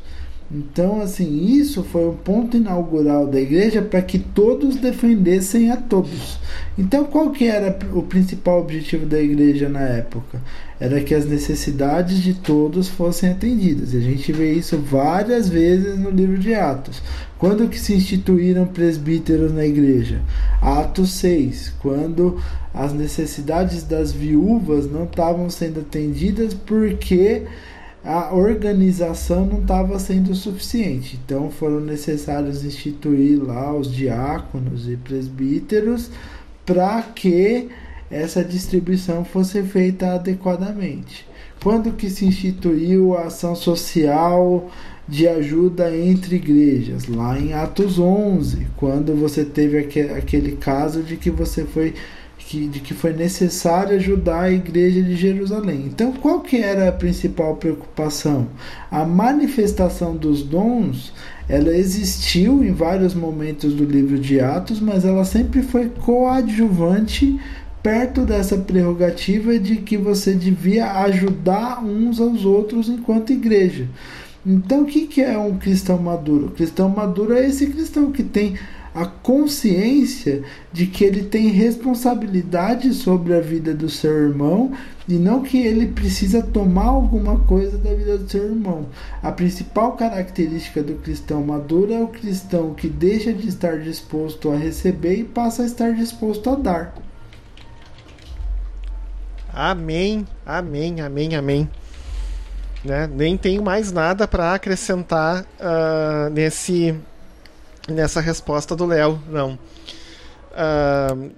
Então, assim, isso foi o ponto inaugural da igreja para que todos defendessem a todos. Então, qual que era o principal objetivo da igreja na época? Era que as necessidades de todos fossem atendidas. E a gente vê isso várias vezes no livro de Atos. Quando que se instituíram presbíteros na igreja? Atos 6, quando as necessidades das viúvas não estavam sendo atendidas porque a organização não estava sendo suficiente. Então foram necessários instituir lá os diáconos e presbíteros para que essa distribuição fosse feita adequadamente. Quando que se instituiu a ação social de ajuda entre igrejas? Lá em Atos 11, quando você teve aquele caso de que você foi que, de que foi necessário ajudar a igreja de Jerusalém. Então, qual que era a principal preocupação? A manifestação dos dons, ela existiu em vários momentos do livro de Atos, mas ela sempre foi coadjuvante perto dessa prerrogativa de que você devia ajudar uns aos outros enquanto igreja. Então, o que, é um cristão maduro? O cristão maduro é esse cristão que tem a consciência de que ele tem responsabilidade sobre a vida do seu irmão e não que ele precisa tomar alguma coisa da vida do seu irmão. A principal característica do cristão maduro é o cristão que deixa de estar disposto a receber e passa a estar disposto a dar. Amém, amém, amém, amém. Né? Nem tenho mais nada para acrescentar uh, nesse nessa resposta do Léo, não. Uh,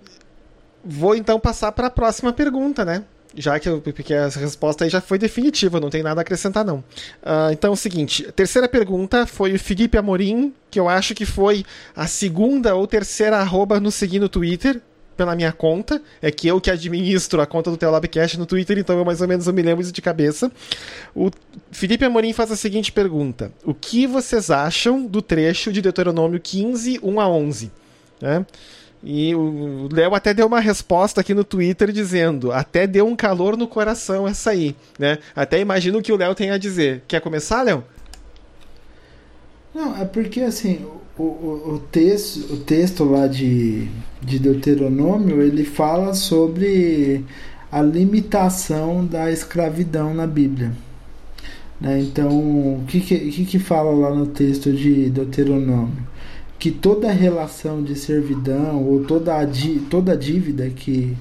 vou então passar para a próxima pergunta, né? Já que, porque a resposta aí já foi definitiva, não tem nada a acrescentar, não. Uh, então é o seguinte: terceira pergunta foi o Felipe Amorim, que eu acho que foi a segunda ou terceira arroba no seguir no Twitter pela minha conta. É que eu que administro a conta do Teolabcast no Twitter, então eu mais ou menos eu me lembro de cabeça. O Felipe Amorim faz a seguinte pergunta: O que vocês acham do trecho de Deuteronômio 15, 1 a 11? Né? E o Léo até deu uma resposta aqui no Twitter dizendo: até deu um calor no coração essa aí, né? Até imagino o que o Léo tem a dizer. Quer começar, Léo? Não, é porque assim, o, o, texto, o texto lá de, de Deuteronômio, ele fala sobre a limitação da escravidão na Bíblia. Né? Então, o que, que, que fala lá no texto de Deuteronômio? Que toda relação de servidão ou toda, a, toda dívida que,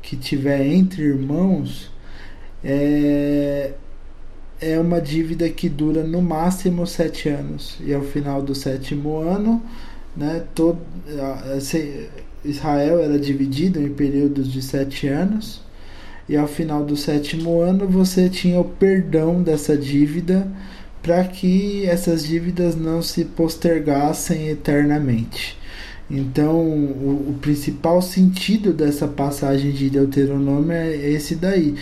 que tiver entre irmãos é, é uma dívida que dura no máximo sete anos. E ao final do sétimo ano, né, todo, Israel era dividido em períodos de sete anos. E ao final do sétimo ano você tinha o perdão dessa dívida para que essas dívidas não se postergassem eternamente. Então, o, o, principal sentido dessa passagem de Deuteronômio é esse daí.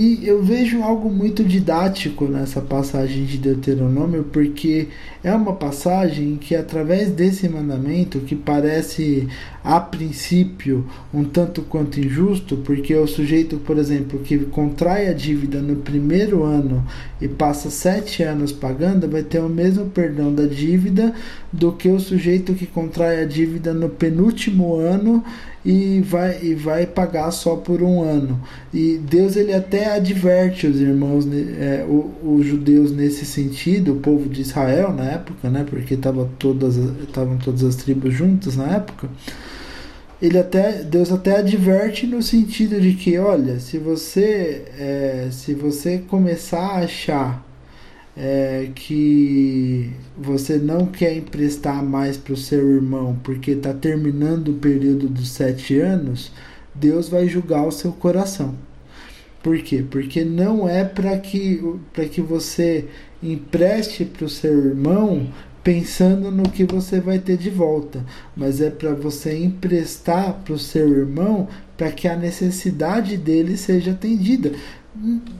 E eu vejo algo muito didático nessa passagem de Deuteronômio, porque é uma passagem que, através desse mandamento, que parece a princípio um tanto quanto injusto, porque o sujeito, por exemplo, que contrai a dívida no primeiro ano e passa sete anos pagando, vai ter o mesmo perdão da dívida do que o sujeito que contrai a dívida no penúltimo ano e vai, e vai pagar só por um ano. E Deus ele até adverte os irmãos, é, os, judeus nesse sentido, o povo de Israel na época, né, porque estavam todas, estavam todas as tribos juntas na época. Ele até, Deus até adverte no sentido de que, olha, se você, é, se você começar a achar é, que você não quer emprestar mais para o seu irmão porque está terminando o período dos sete anos, Deus vai julgar o seu coração. Por quê? Porque não é para que, que você empreste para o seu irmão pensando no que você vai ter de volta, mas é para você emprestar para o seu irmão para que a necessidade dele seja atendida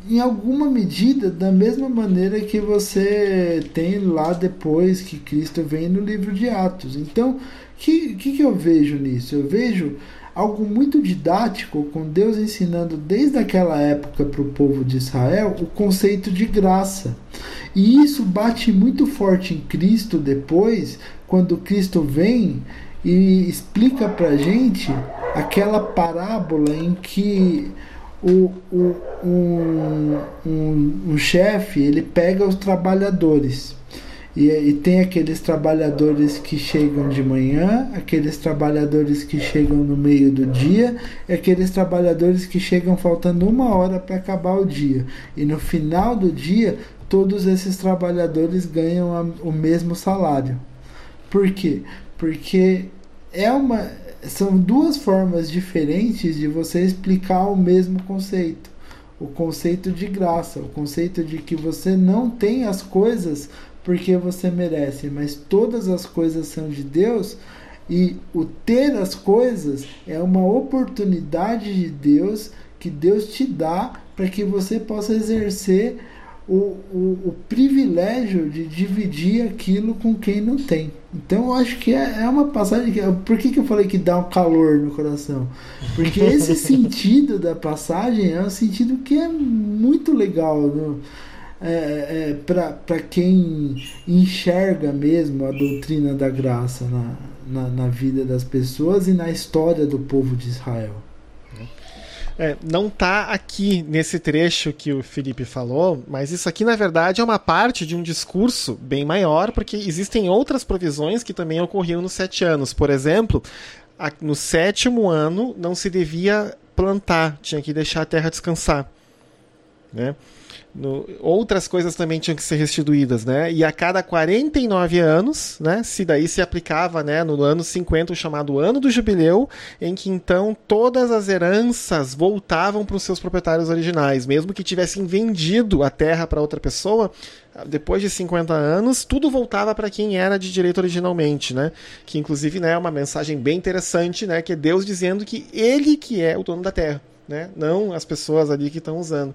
em alguma medida da mesma maneira que você tem lá depois que Cristo vem no livro de Atos. Então, o que, que, que eu vejo nisso? Eu vejo algo muito didático com Deus ensinando desde aquela época para o povo de Israel o conceito de graça. E isso bate muito forte em Cristo depois, quando Cristo vem e explica para gente aquela parábola em que o, o, um, um, um chefe ele pega os trabalhadores e, e, tem aqueles trabalhadores que chegam de manhã, aqueles trabalhadores que chegam no meio do dia, e aqueles trabalhadores que chegam faltando uma hora para acabar o dia. E no final do dia, todos esses trabalhadores ganham a, o mesmo salário. Por quê? Porque é uma são duas formas diferentes de você explicar o mesmo conceito. O conceito de graça, o conceito de que você não tem as coisas porque você merece, mas todas as coisas são de Deus e o ter as coisas é uma oportunidade de Deus que Deus te dá para que você possa exercer o, o, o, privilégio de dividir aquilo com quem não tem. Então eu acho que é, é uma passagem que. Por que, que eu falei que dá um calor no coração? Porque esse sentido da passagem é um sentido que é muito legal. É, é, para quem enxerga mesmo a doutrina da graça na, na, na vida das pessoas e na história do povo de Israel. É, não está aqui nesse trecho que o Felipe falou, mas isso aqui na verdade é uma parte de um discurso bem maior, porque existem outras provisões que também ocorriam nos sete anos. Por exemplo, no sétimo ano não se devia plantar, tinha que deixar a terra descansar. Né? No, outras coisas também tinham que ser restituídas, né? E a cada 49 anos, né? Se daí se aplicava, né? No ano 50, o chamado ano do jubileu, em que então todas as heranças voltavam para os seus proprietários originais, mesmo que tivessem vendido a terra para outra pessoa, depois de 50 anos, tudo voltava para quem era de direito originalmente, né? Que inclusive né, é uma mensagem bem interessante, né? Que é Deus dizendo que Ele que é o dono da terra né? não as pessoas ali que estão usando.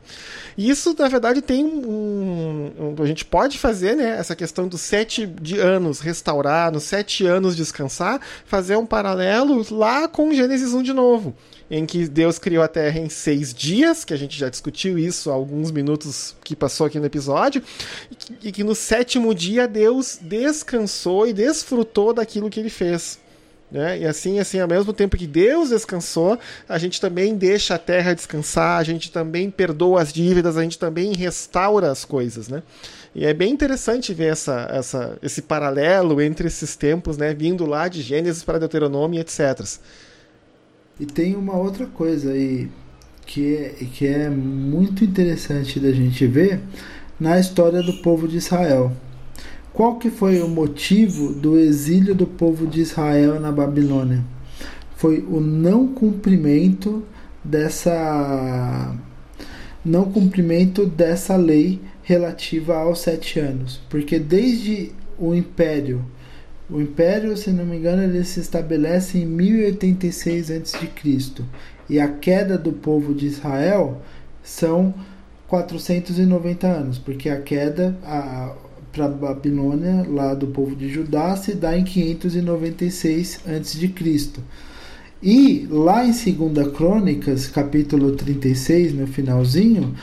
E isso, na verdade, tem um, um, A gente pode fazer né, essa questão dos sete de anos restaurar, nos sete anos descansar, fazer um paralelo lá com Gênesis 1 de novo. Em que Deus criou a Terra em seis dias, que a gente já discutiu isso há alguns minutos que passou aqui no episódio, e que, e que no sétimo dia Deus descansou e desfrutou daquilo que ele fez. Né? E assim, assim, ao mesmo tempo que Deus descansou, a gente também deixa a terra descansar, a gente também perdoa as dívidas, a gente também restaura as coisas, né? E é bem interessante ver essa, essa, esse paralelo entre esses tempos, né? Vindo lá de Gênesis para Deuteronômio, etc. E tem uma outra coisa aí que é, que é muito interessante da gente ver na história do povo de Israel. Qual que foi o motivo do exílio do povo de Israel na Babilônia? Foi o não cumprimento dessa não cumprimento dessa lei relativa aos sete anos, porque desde o Império, o Império, se não me engano, ele se estabelece em 1086 a.C. e a queda do povo de Israel são 490 anos, porque a queda, a, para Babilônia, lá do povo de Judá, se dá em 596 a.C. E lá em 2 Crônicas, capítulo 36, no finalzinho,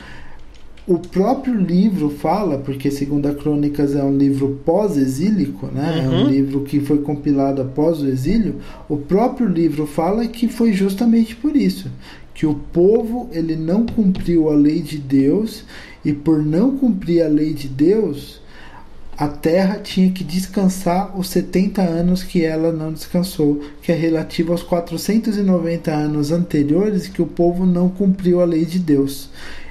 o próprio livro fala, porque 2 Crônicas é um livro pós-exílico, né? Uhum. é um uhum. livro que foi compilado após o exílio, o próprio livro fala que foi justamente por isso, que o povo ele não cumpriu a lei de Deus e por não cumprir a lei de Deus, a terra tinha que descansar os 70 anos que ela não descansou, que é relativo aos 490 anos anteriores que o povo não cumpriu a lei de Deus.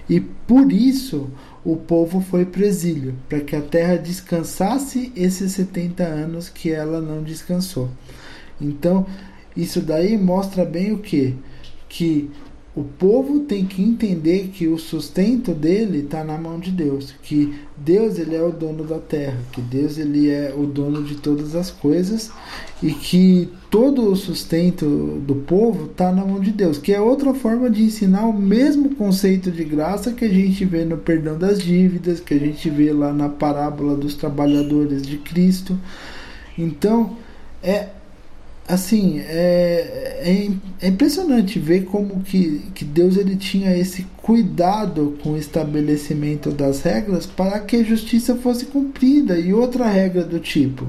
E por isso o povo foi para exílio, para que a terra descansasse esses 70 anos que ela não descansou. Então, isso daí mostra bem o que? Que o povo tem que entender que o sustento dele está na mão de Deus, que Deus ele é o dono da terra, que Deus ele é o dono de todas as coisas e que todo o sustento do povo está na mão de Deus, que é outra forma de ensinar o mesmo conceito de graça que a gente vê no perdão das dívidas, que a gente vê lá na parábola dos trabalhadores de Cristo. Então, é assim, é, é, é, impressionante ver como que, que Deus ele tinha esse cuidado com o estabelecimento das regras para que a justiça fosse cumprida. E outra regra do tipo,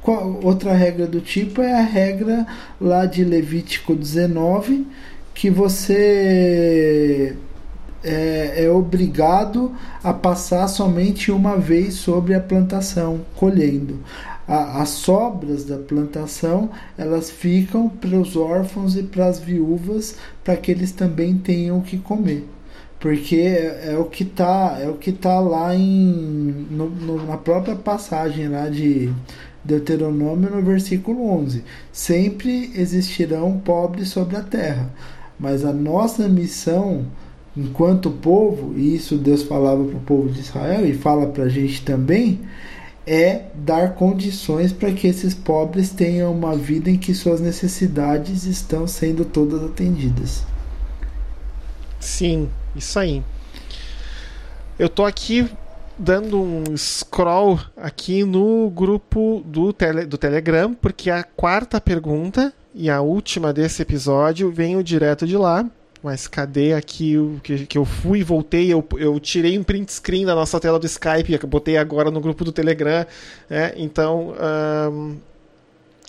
qual, outra regra do tipo é a regra lá de Levítico 19, que você é, é, obrigado a passar somente uma vez sobre a plantação, colhendo a, as sobras da plantação elas ficam para os órfãos e para as viúvas para que eles também tenham o que comer. Porque é, é, o que tá é o que tá lá em no, no, na própria passagem lá de Deuteronômio no versículo 11 sempre existirão pobres sobre a terra mas a nossa missão enquanto povo e isso Deus falava para o povo de Israel e fala para a gente também é dar condições para que esses pobres tenham uma vida em que suas necessidades estão sendo todas atendidas. Sim, isso aí. Eu tô aqui dando um scroll aqui no grupo do, tele, do Telegram, porque a quarta pergunta e a última desse episódio veio direto de lá. Mas cadê aqui o que, que eu fui e voltei? Eu, eu tirei um print screen da nossa tela do Skype, botei agora no grupo do Telegram. Né? Então,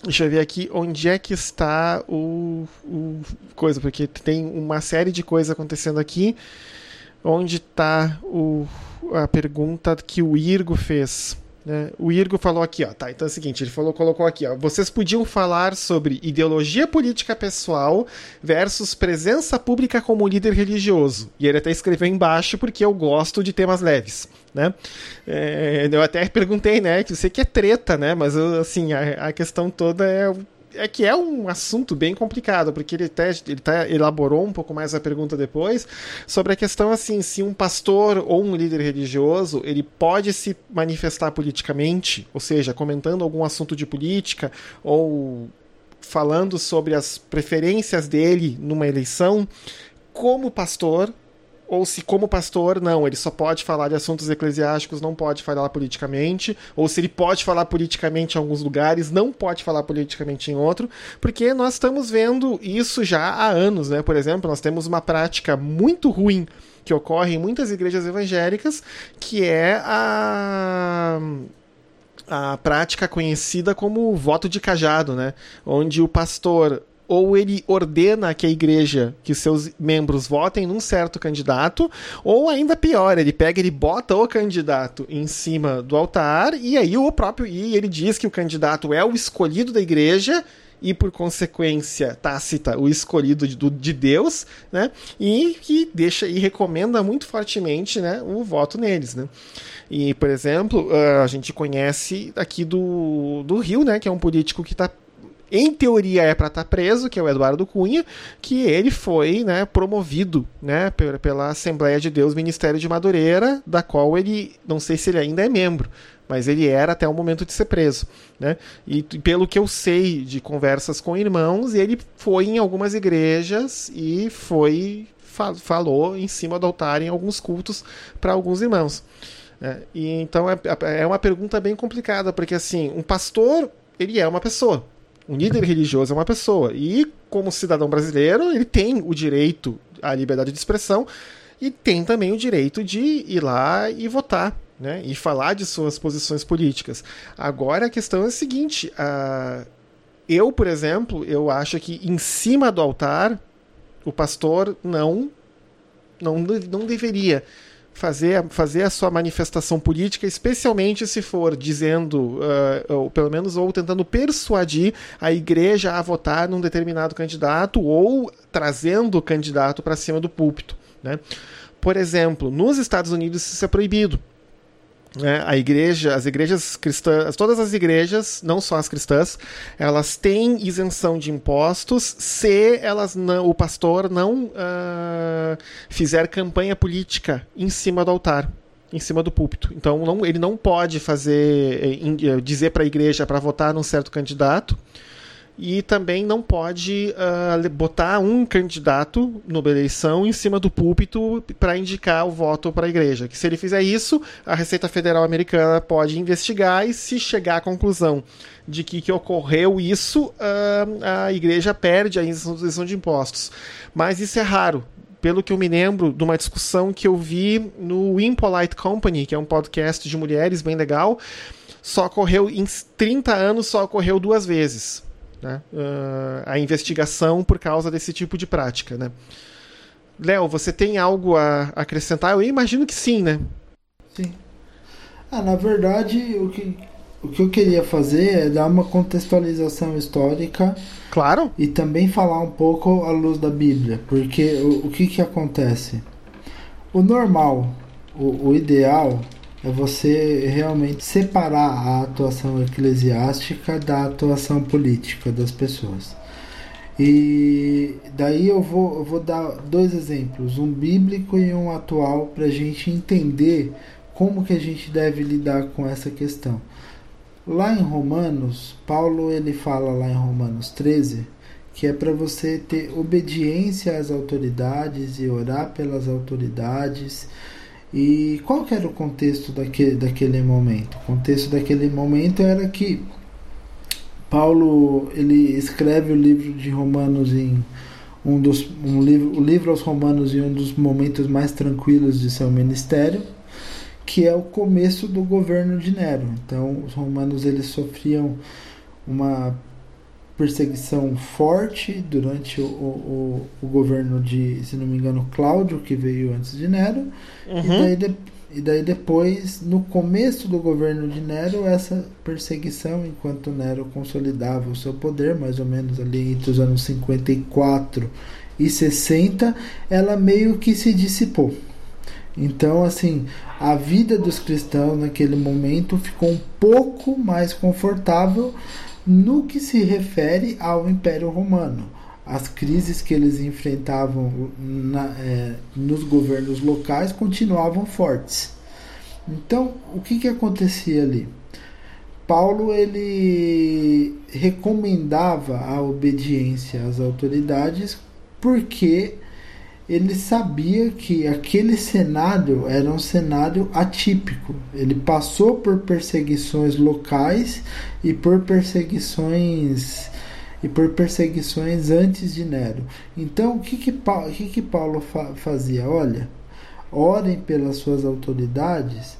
deixa eu ver aqui onde é que está o, o coisa, porque tem uma série de coisas acontecendo aqui. Onde está a pergunta que o Irgo fez? Né? O Irgo falou aqui, ó, tá, então é o seguinte, ele falou, colocou aqui, ó, vocês podiam falar sobre ideologia política pessoal versus presença pública como líder religioso. E ele até escreveu embaixo porque eu gosto de temas leves, né? É, eu até perguntei, né, que você que é treta, né? Mas assim, a, a questão toda é é que é um assunto bem complicado, porque ele até ele tá, elaborou um pouco mais a pergunta depois sobre a questão assim, se um pastor ou um líder religioso, ele pode se manifestar politicamente, ou seja, comentando algum assunto de política ou falando sobre as preferências dele numa eleição, como pastor ou se como pastor, não, ele só pode falar de assuntos eclesiásticos, não pode falar politicamente, ou se ele pode falar politicamente em alguns lugares, não pode falar politicamente em outro, porque nós estamos vendo isso já há anos, né? Por exemplo, nós temos uma prática muito ruim que ocorre em muitas igrejas evangélicas, que é a a prática conhecida como voto de cajado, né? Onde o pastor ou ele ordena que a igreja, que seus membros votem num certo candidato, ou ainda pior, ele pega, ele bota o candidato em cima do altar e aí o próprio e ele diz que o candidato é o escolhido da igreja e por consequência tácita o escolhido de, de Deus, né? E que deixa e recomenda muito fortemente, né, o voto neles, né? E por exemplo, ah, a gente conhece aqui do, do Rio, né, que é um político que está em teoria é para estar tá preso, que é o Eduardo Cunha, que ele foi né, promovido né, pela Assembleia de Deus Ministério de Madureira, da qual ele, não sei se ele ainda é membro, mas ele era até o momento de ser preso. Né? E pelo que eu sei de conversas com irmãos, ele foi em algumas igrejas e foi falou em cima do altar em alguns cultos para alguns irmãos. É, e então é, é uma pergunta bem complicada, porque assim, um pastor, ele é uma pessoa. Um líder religioso é uma pessoa. E, como cidadão brasileiro, ele tem o direito à liberdade de expressão e tem também o direito de ir lá e votar. Né, e falar de suas posições políticas. Agora a questão é a seguinte: eu, por exemplo, eu acho que em cima do altar o pastor não não, não deveria fazer, fazer a sua manifestação política, especialmente se for dizendo, uh, ou pelo menos, ou tentando persuadir a igreja a votar num determinado candidato, ou trazendo o candidato para cima do púlpito. Né? por exemplo, nos Estados Unidos isso é proibido. Né? A igreja, as igrejas cristãs, todas as igrejas, não só as cristãs, elas têm isenção de impostos se elas não, o pastor não uh, fizer campanha política em cima do altar em cima do púlpito. Então não, ele não pode fazer eh, dizer para a igreja para votar num certo candidato e também não pode uh, botar um candidato numa eleição em cima do púlpito para indicar o voto para a igreja. Que se ele fizer isso, a Receita Federal Americana pode investigar e se chegar à conclusão de que, que ocorreu isso, uh, a igreja perde a isenção de impostos. Mas isso é raro. Pelo que eu me lembro de uma discussão que eu vi no Impolite Company, que é um podcast de mulheres bem legal, só ocorreu em 30 anos, só ocorreu duas vezes né? Uh, a investigação por causa desse tipo de prática. Né? Léo, você tem algo a acrescentar? Eu imagino que sim, né? Sim. Ah, na verdade, o que, o que eu queria fazer é dar uma contextualização histórica. Claro. E também falar um pouco à luz da Bíblia. Porque o, o que, que acontece? O normal, o, o ideal é você realmente separar a atuação eclesiástica da atuação política das pessoas. E daí eu vou, eu vou dar dois exemplos, um bíblico e um atual, para a gente entender como que a gente deve lidar com essa questão. Lá em Romanos, Paulo ele fala lá em Romanos 13 que é para você ter obediência às autoridades e orar pelas autoridades e qual que era o contexto daquele, daquele momento? O contexto daquele momento era que Paulo ele escreve o livro de Romanos em um dos um livro, o livro aos Romanos em um dos momentos mais tranquilos de seu ministério, que é o começo do governo de Nero. Então, os romanos eles sofriam uma perseguição forte durante o, o, o, governo de, se não me engano, Cláudio, que veio antes de Nero. Uhum. E, daí de, e daí depois, no começo do governo de Nero, essa perseguição, enquanto Nero consolidava o seu poder, mais ou menos ali entre os anos 54 e 60, ela meio que se dissipou. Então, assim, a vida dos cristãos naquele momento ficou um pouco mais confortável no que se refere ao Império Romano. As crises que eles enfrentavam na, é, nos governos locais continuavam fortes. Então, o que, que acontecia ali? Paulo ele recomendava a obediência às autoridades porque ele sabia que aquele cenário era um cenário atípico. Ele passou por perseguições locais e por perseguições e por perseguições antes de Nero. Então, o que que Paulo, o que que Paulo fa fazia? Olha, orem pelas suas autoridades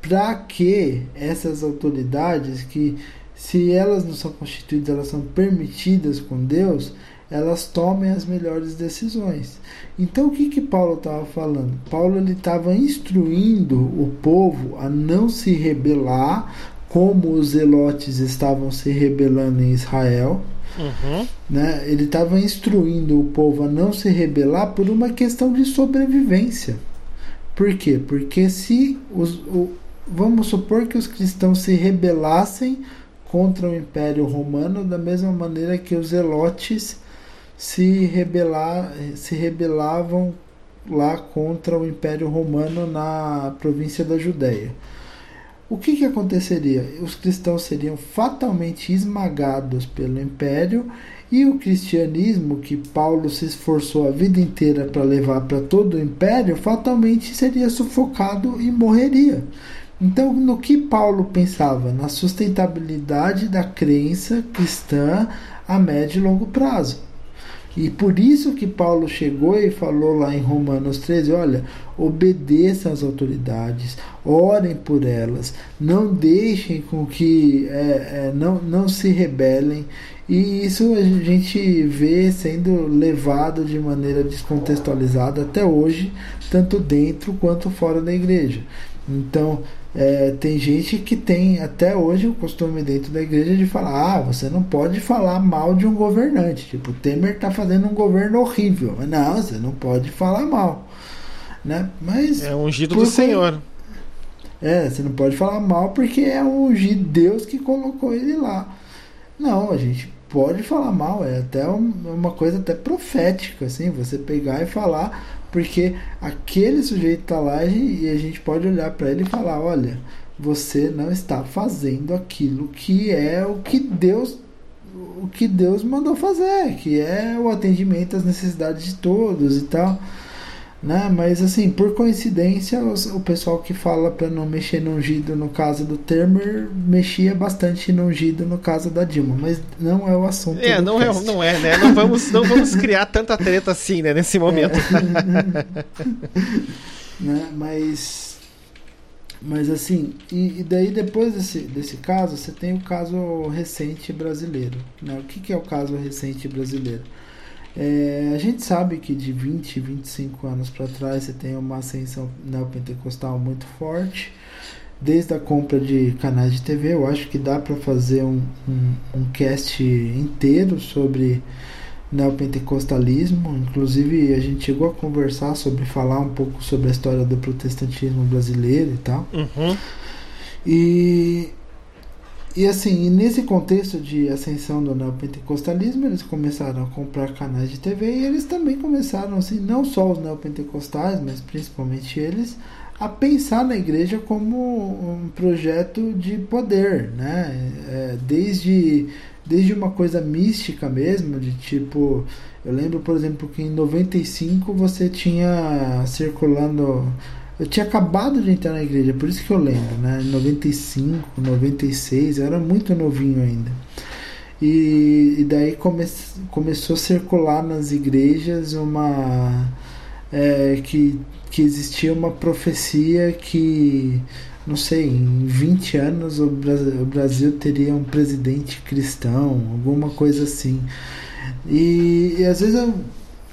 para que essas autoridades que se elas não são constituídas, elas são permitidas com Deus, elas tomem as melhores decisões. Então o que que Paulo estava falando? Paulo ele estava instruindo o povo a não se rebelar como os zelotes estavam se rebelando em Israel. Uhum. Né? Ele estava instruindo o povo a não se rebelar por uma questão de sobrevivência. Por quê? Porque se os, o, vamos supor que os cristãos se rebelassem contra o Império Romano da mesma maneira que os zelotes se, rebelar, se rebelavam lá contra o Império Romano na província da Judéia. O que, que aconteceria? Os cristãos seriam fatalmente esmagados pelo Império e o cristianismo, que Paulo se esforçou a vida inteira para levar para todo o Império, fatalmente seria sufocado e morreria. Então, no que Paulo pensava? Na sustentabilidade da crença cristã a médio e longo prazo. E por isso que Paulo chegou e falou lá em Romanos 13: olha, obedeçam às autoridades, orem por elas, não deixem com que é, é, não, não se rebelem. E isso a gente vê sendo levado de maneira descontextualizada até hoje, tanto dentro quanto fora da igreja. Então, é, tem gente que tem até hoje o costume dentro da igreja de falar: ah, você não pode falar mal de um governante. Tipo, o Temer está fazendo um governo horrível. Não, você não pode falar mal. né? Mas é ungido do Senhor. É, você não pode falar mal porque é ungido Deus que colocou ele lá. Não, a gente pode falar mal, é até uma coisa até profética, assim, você pegar e falar, porque aquele sujeito tá lá e a gente pode olhar para ele e falar, olha, você não está fazendo aquilo que é o que Deus o que Deus mandou fazer, que é o atendimento às necessidades de todos e tal. Né? Mas assim, por coincidência, os, o pessoal que fala para não mexer no ungido no caso do Temer mexia bastante no ungido no caso da Dilma, mas não é o assunto. É, não é, não é, né? Não vamos, não vamos criar tanta treta assim, né, nesse momento. É. né? Mas mas assim, e, e, daí depois desse, desse caso, você tem o caso recente brasileiro. Né? O que, que é o caso recente brasileiro? É, a gente sabe que de 20, 25 anos para trás você tem uma ascensão neopentecostal muito forte, desde a compra de canais de TV. Eu acho que dá para fazer um, um, um cast inteiro sobre neopentecostalismo. Inclusive, a gente chegou a conversar sobre falar um pouco sobre a história do protestantismo brasileiro e tal. Uhum. E, e assim, nesse contexto de ascensão do neopentecostalismo, eles começaram a comprar canais de TV e eles também começaram, assim, não só os neopentecostais, mas principalmente eles, a pensar na igreja como um projeto de poder, né? É, desde desde uma coisa mística mesmo, de tipo, eu lembro, por exemplo, que em 95 você tinha circulando eu tinha acabado de entrar na igreja, por isso que eu lembro, né? Em 95, 96, eu era muito novinho ainda. E, e daí come, começou a circular nas igrejas uma. É, que, que existia uma profecia que não sei, em 20 anos o Brasil, o Brasil teria um presidente cristão, alguma coisa assim. E, e às vezes eu,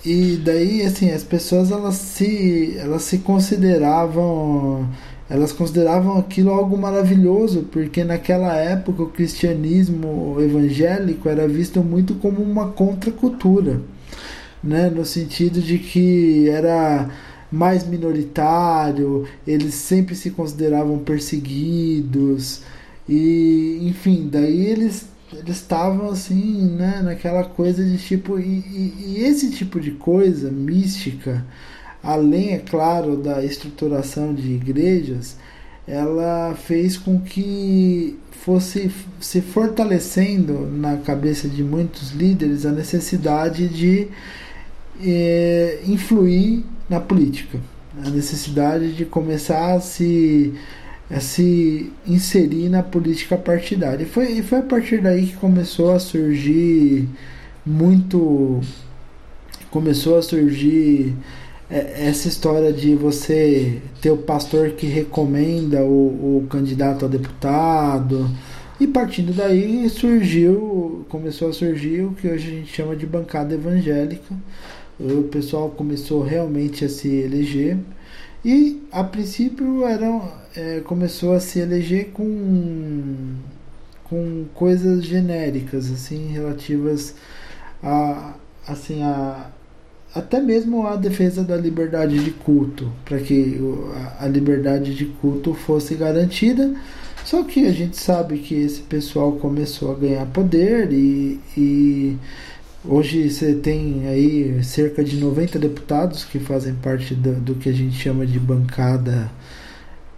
e daí assim as pessoas elas se elas se consideravam elas consideravam aquilo algo maravilhoso porque naquela época o cristianismo evangélico era visto muito como uma contracultura né? No sentido de que era mais minoritário, eles sempre se consideravam perseguidos e enfim, daí eles eles estavam assim, né, naquela coisa de tipo e, e, e, esse tipo de coisa mística, além é claro da estruturação de igrejas, ela fez com que fosse se fortalecendo na cabeça de muitos líderes a necessidade de é, influir na política. A necessidade de começar a se, a se inserir na política partidária. E foi, e foi a partir daí que começou a surgir muito. Começou a surgir é, essa história de você ter o pastor que recomenda o, o candidato a deputado. E partindo daí surgiu, começou a surgir o que hoje a gente chama de bancada evangélica, o pessoal começou realmente a se eleger e a princípio eram, é, começou a se eleger com, com coisas genéricas assim relativas a assim a até mesmo a defesa da liberdade de culto para que a liberdade de culto fosse garantida. Só que a gente sabe que esse pessoal começou a ganhar poder e, e Hoje você tem aí cerca de 90 deputados que fazem parte do, do que a gente chama de bancada.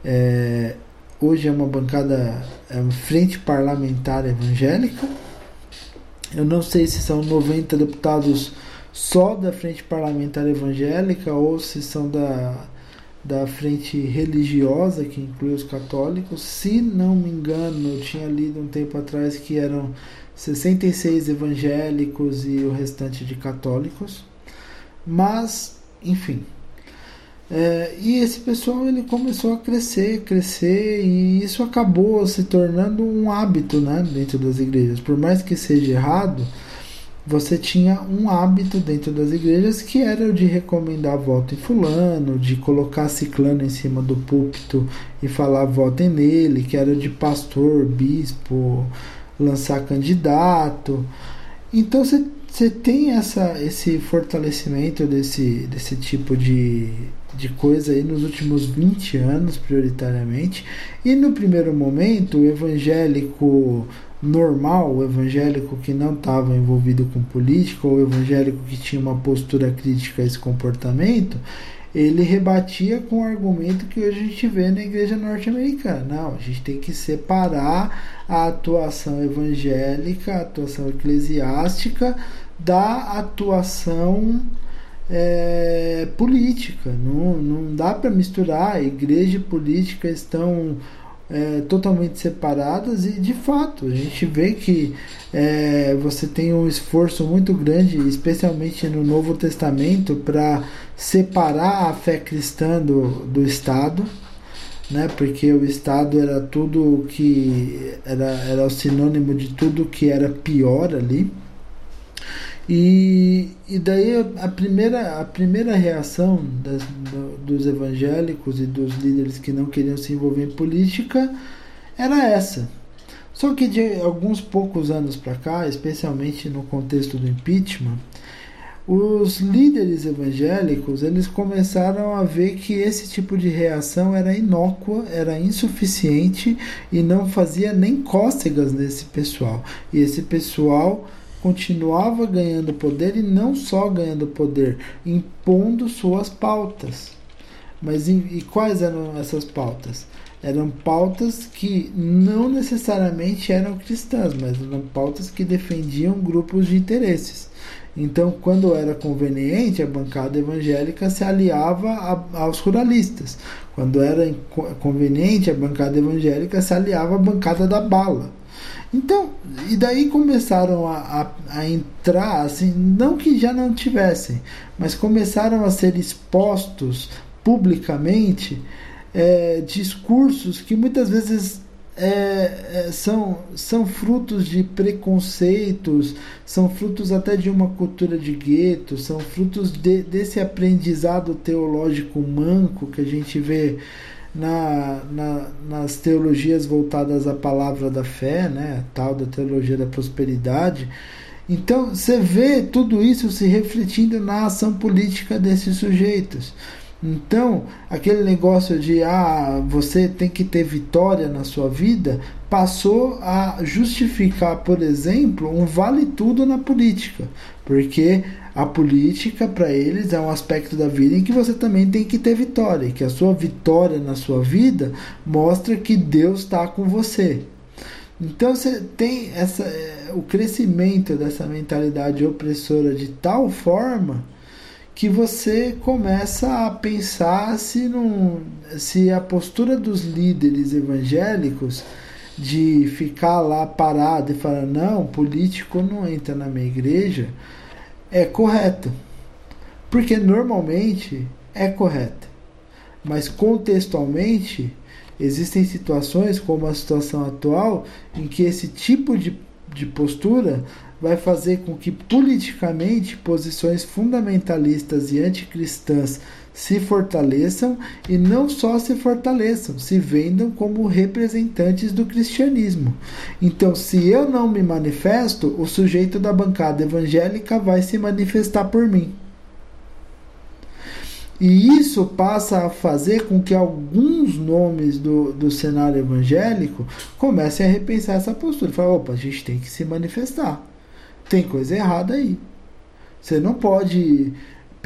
É, hoje é uma bancada é uma frente parlamentar evangélica. Eu não sei se são 90 deputados só da frente parlamentar evangélica ou se são da, da frente religiosa que inclui os católicos. Se não me engano, eu tinha lido um tempo atrás que eram 66 evangélicos e o restante de católicos. Mas, enfim. É, e esse pessoal ele começou a crescer, crescer, e isso acabou se tornando um hábito né, dentro das igrejas. Por mais que seja errado, você tinha um hábito dentro das igrejas que era o de recomendar voto em fulano, de colocar ciclano em cima do púlpito e falar votem nele, que era de pastor, bispo, lançar candidato. Então você tem essa, esse fortalecimento desse, desse tipo de, de coisa aí nos últimos 20 anos, prioritariamente. E no primeiro momento, o evangélico normal, o evangélico que não estava envolvido com política, ou o evangélico que tinha uma postura crítica a esse comportamento, ele rebatia com o argumento que hoje a gente vê na igreja norte-americana. Não, a gente tem que separar a atuação evangélica, a atuação eclesiástica, da atuação é, política. Não, não dá para misturar. Igreja e política estão é, totalmente separadas e de fato a gente vê que é, você tem um esforço muito grande, especialmente no Novo Testamento, para separar a fé cristã do, do Estado. Né, porque o Estado era tudo que era, era o sinônimo de tudo que era pior ali. E, e daí a primeira, a primeira reação das, do, dos evangélicos e dos líderes que não queriam se envolver em política era essa. Só que de alguns poucos anos para cá, especialmente no contexto do impeachment, os líderes evangélicos eles começaram a ver que esse tipo de reação era inócua, era insuficiente e não fazia nem cócegas nesse pessoal. E esse pessoal continuava ganhando poder e não só ganhando poder, impondo suas pautas. Mas e quais eram essas pautas? Eram pautas que não necessariamente eram cristãs, mas eram pautas que defendiam grupos de interesses. Então, quando era conveniente, a bancada evangélica se aliava a, aos ruralistas. Quando era conveniente, a bancada evangélica se aliava à bancada da bala. Então, e daí começaram a, a, a, entrar, assim, não que já não tivessem, mas começaram a ser expostos publicamente é, discursos que muitas vezes é, é, são, são frutos de preconceitos, são frutos até de uma cultura de gueto, são frutos de, desse aprendizado teológico manco que a gente vê na, na, nas teologias voltadas à palavra da fé, né, tal da teologia da prosperidade. Então você vê tudo isso se refletindo na ação política desses sujeitos. Então, aquele negócio de ah, você tem que ter vitória na sua vida passou a justificar, por exemplo, um vale tudo na política, porque a política para eles é um aspecto da vida em que você também tem que ter vitória, que a sua vitória na sua vida mostra que Deus está com você. Então você tem essa, é, o crescimento dessa mentalidade opressora de tal forma que você começa a pensar se, não, se a postura dos líderes evangélicos de ficar lá parado e falar não, político não entra na minha igreja é correta. Porque normalmente é correta. Mas contextualmente existem situações como a situação atual em que esse tipo de, de postura vai fazer com que politicamente posições fundamentalistas e anticristãs se fortaleçam e não só se fortaleçam, se vendam como representantes do cristianismo. Então, se eu não me manifesto, o sujeito da bancada evangélica vai se manifestar por mim. E isso passa a fazer com que alguns nomes do, do cenário evangélico comecem a repensar essa postura. Falar, opa, a gente tem que se manifestar tem coisa errada aí. Você não pode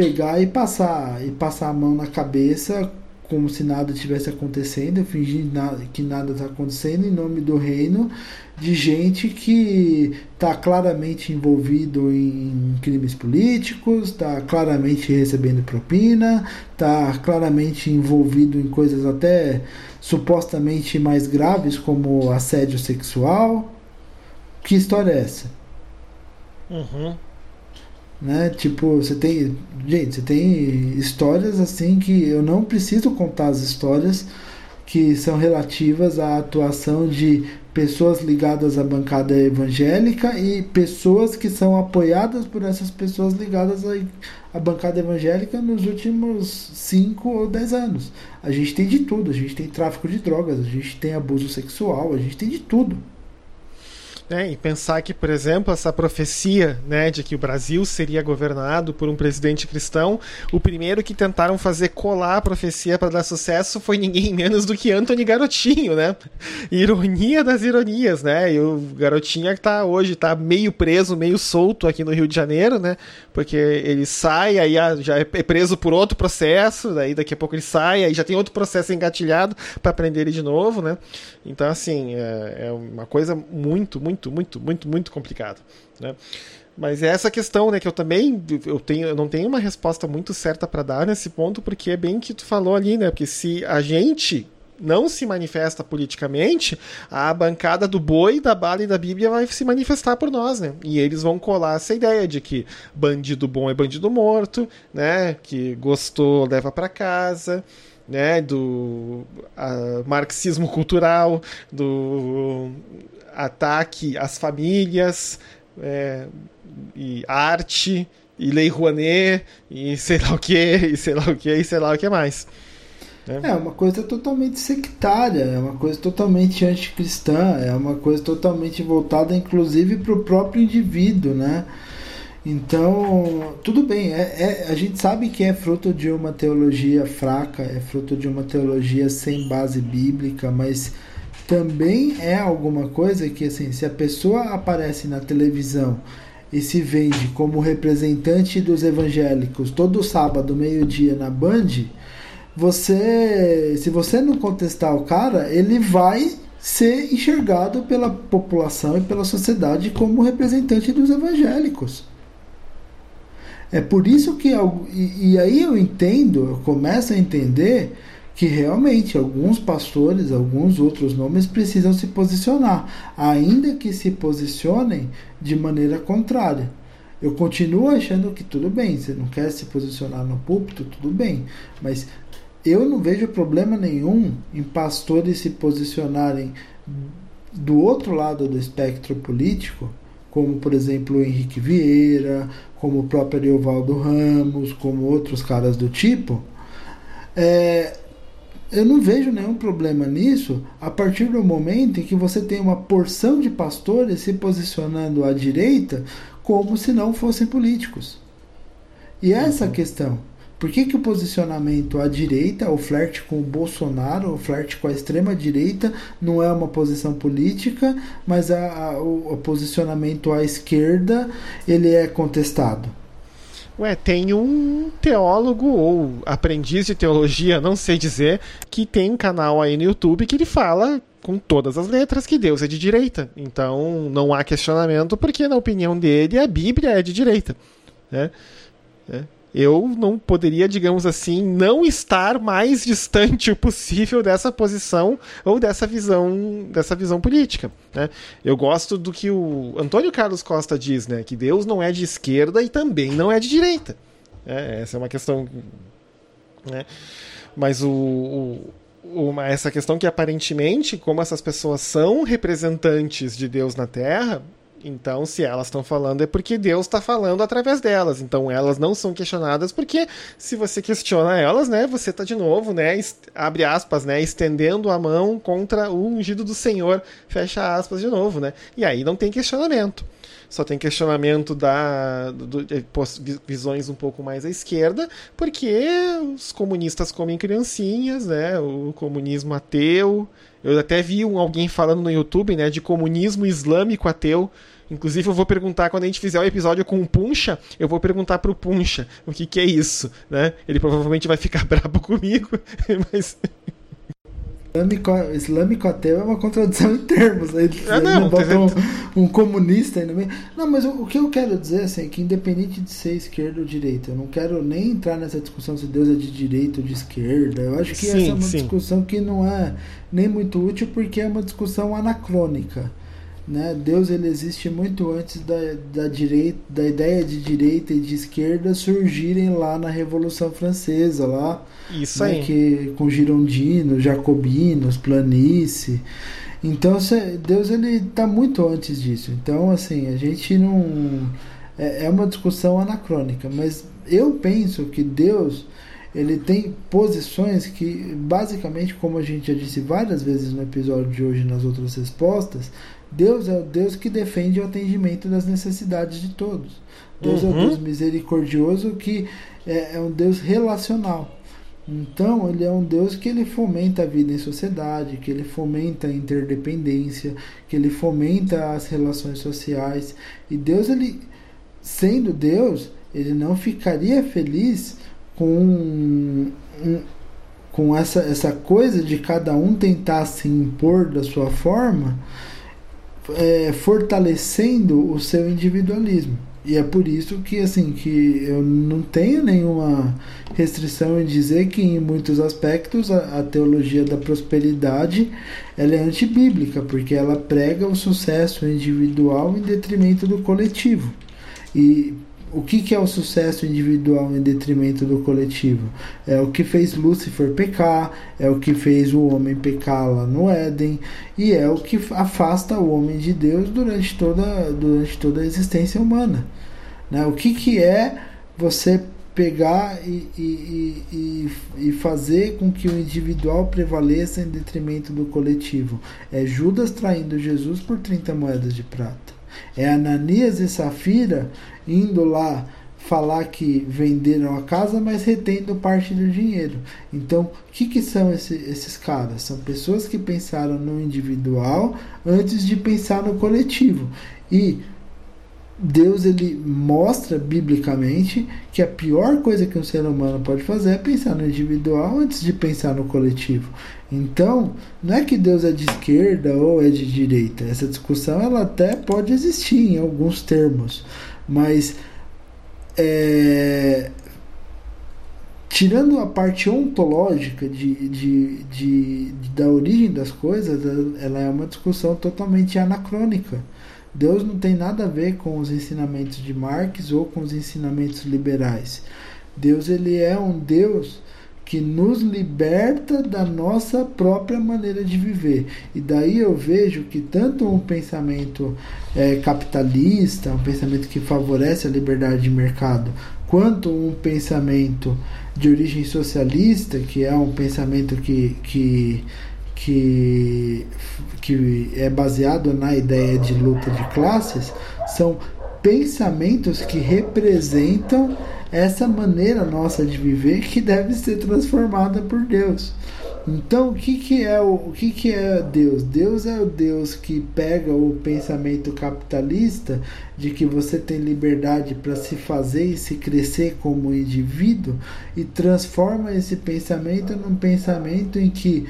pegar e passar e passar a mão na cabeça como se nada tivesse acontecendo, fingir que nada está acontecendo em nome do reino de gente que está claramente envolvido em crimes políticos, está claramente recebendo propina, está claramente envolvido em coisas até supostamente mais graves como assédio sexual. Que história é essa? Uhum. Né? Tipo, você tem. Gente, você tem histórias assim que eu não preciso contar as histórias que são relativas à atuação de pessoas ligadas à bancada evangélica e pessoas que são apoiadas por essas pessoas ligadas à, bancada evangélica nos últimos 5 ou 10 anos. A gente tem de tudo, a gente tem tráfico de drogas, a gente tem abuso sexual, a gente tem de tudo. É, e pensar que, por exemplo, essa profecia né, de que o Brasil seria governado por um presidente cristão, o primeiro que tentaram fazer colar a profecia para dar sucesso foi ninguém menos do que Anthony Garotinho, né? Ironia das ironias, né? E o Garotinho que tá hoje tá meio preso, meio solto aqui no Rio de Janeiro, né? Porque ele sai, aí já é preso por outro processo, daí daqui a pouco ele sai, aí já tem outro processo engatilhado para prender ele de novo, né? Então, assim, é, é uma coisa muito, muito muito, muito, muito, muito complicado. Né? Mas é essa questão, né, que eu também eu tenho, eu não tenho uma resposta muito certa para dar nesse ponto, porque é bem que tu falou ali, né? Porque se a gente não se manifesta politicamente, a bancada do boi, da bala e da Bíblia vai se manifestar por nós, né? E eles vão colar essa ideia de que bandido bom é bandido morto, né? Que gostou leva para casa, né? Do marxismo cultural, do ataque às famílias, é, e arte, e Lei Rouanet, e sei lá o que, e sei lá o que, e sei lá o que mais. Né? É uma coisa totalmente sectária, é uma coisa totalmente anticristã, é uma coisa totalmente voltada inclusive para o próprio indivíduo, né? Então, tudo bem, é, é, a gente sabe que é fruto de uma teologia fraca, é fruto de uma teologia sem base bíblica, mas também é alguma coisa que, assim, se a pessoa aparece na televisão e se vende como representante dos evangélicos todo sábado, meio-dia na Band, você, se você não contestar o cara, ele vai ser enxergado pela população e pela sociedade como representante dos evangélicos. É por isso que e, e aí eu entendo, eu começo a entender que realmente alguns pastores, alguns outros nomes precisam se posicionar, ainda que se posicionem de maneira contrária. Eu continuo achando que tudo bem, você não quer se posicionar no púlpito, tudo bem, mas eu não vejo problema nenhum em pastores se posicionarem do outro lado do espectro político, como por exemplo o Henrique Vieira, como o próprio Ariovaldo Ramos, como outros caras do tipo, é, eu não vejo nenhum problema nisso a partir do momento em que você tem uma porção de pastores se posicionando à direita como se não fossem políticos. E é essa uhum. questão. Por que, que o posicionamento à direita, o flerte com o Bolsonaro, o flerte com a extrema-direita, não é uma posição política, mas a, a, o, o posicionamento à esquerda ele é contestado? Ué, tem um teólogo ou aprendiz de teologia, não sei dizer, que tem um canal aí no YouTube que ele fala com todas as letras que Deus é de direita. Então não há questionamento, porque na opinião dele a Bíblia é de direita. Né? É eu não poderia, digamos assim, não estar mais distante o possível dessa posição ou dessa visão, dessa visão política. Né? Eu gosto do que o Antônio Carlos Costa diz, né? Que Deus não é de esquerda e também não é de direita. É, essa é uma questão. Né? Mas o, o uma, essa questão que aparentemente, como essas pessoas são representantes de Deus na Terra, então, se elas estão falando, é porque Deus está falando através delas. Então, elas não são questionadas, porque se você questiona elas, né, você está de novo, né, abre aspas, né, estendendo a mão contra o ungido do Senhor, fecha aspas de novo, né? E aí não tem questionamento. Só tem questionamento da do, de visões um pouco mais à esquerda, porque os comunistas comem criancinhas, né? O comunismo ateu. Eu até vi um, alguém falando no YouTube, né, de comunismo islâmico ateu Inclusive, eu vou perguntar, quando a gente fizer o episódio com o Puncha, eu vou perguntar pro Puncha o que, que é isso, né? Ele provavelmente vai ficar brabo comigo, mas. Islâmico, islâmico ateu é uma contradição em termos. Aí, ah, não, botam um, um, comunista aí no meio. Não, mas o, o, que eu quero dizer assim, é que independente de ser esquerda ou direita, eu não quero nem entrar nessa discussão se Deus é de direita ou de esquerda. Eu acho que sim, essa é uma sim. discussão que não é nem muito útil porque é uma discussão anacrônica. Né? Deus ele existe muito antes da, da, direita, da ideia de direita e de esquerda surgirem lá na Revolução Francesa, lá Isso né? aí. Que, com girondinos, jacobinos, planície. Então Deus ele está muito antes disso. Então assim a gente não é, é uma discussão anacrônica, mas eu penso que Deus ele tem posições que basicamente como a gente já disse várias vezes no episódio de hoje nas outras respostas Deus é o Deus que defende o atendimento das necessidades de todos. Deus uhum. é o Deus misericordioso que é, é um Deus relacional. Então, ele é um Deus que ele fomenta a vida em sociedade, que ele fomenta a interdependência, que ele fomenta as relações sociais. E Deus, ele sendo Deus, ele não ficaria feliz com um, com essa, essa coisa de cada um tentar se impor da sua forma, é, fortalecendo o seu individualismo. E é por isso que assim que eu não tenho nenhuma restrição em dizer que em muitos aspectos a, a teologia da prosperidade ela é antibíblica, porque ela prega o sucesso individual em detrimento do coletivo. E o que, que é o sucesso individual em detrimento do coletivo? É o que fez Lúcifer pecar, é o que fez o homem pecar lá no Éden, e é o que afasta o homem de Deus durante toda, durante toda a existência humana. Né? O que, que é você pegar e, e, e, e fazer com que o individual prevaleça em detrimento do coletivo? É Judas traindo Jesus por 30 moedas de prata. É Ananias e Safira indo lá falar que venderam a casa, mas retendo parte do dinheiro. Então, o que, que são esse, esses caras? São pessoas que pensaram no individual antes de pensar no coletivo. E Deus ele mostra biblicamente que a pior coisa que um ser humano pode fazer é pensar no individual antes de pensar no coletivo. Então, não é que Deus é de esquerda ou é de direita. Essa discussão ela até pode existir em alguns termos, mas é, tirando a parte ontológica de, de, de, de, da origem das coisas, ela é uma discussão totalmente anacrônica. Deus não tem nada a ver com os ensinamentos de Marx ou com os ensinamentos liberais. Deus ele é um Deus que nos liberta da nossa própria maneira de viver. E daí eu vejo que tanto um pensamento é, capitalista, um pensamento que favorece a liberdade de mercado, quanto um pensamento de origem socialista, que é um pensamento que, que, que, que é baseado na ideia de luta de classes, são pensamentos que representam essa maneira nossa de viver que deve ser transformada por Deus. Então, o que, que é o, o que, que é Deus? Deus é o Deus que pega o pensamento capitalista de que você tem liberdade para se fazer e se crescer como indivíduo e transforma esse pensamento num pensamento em que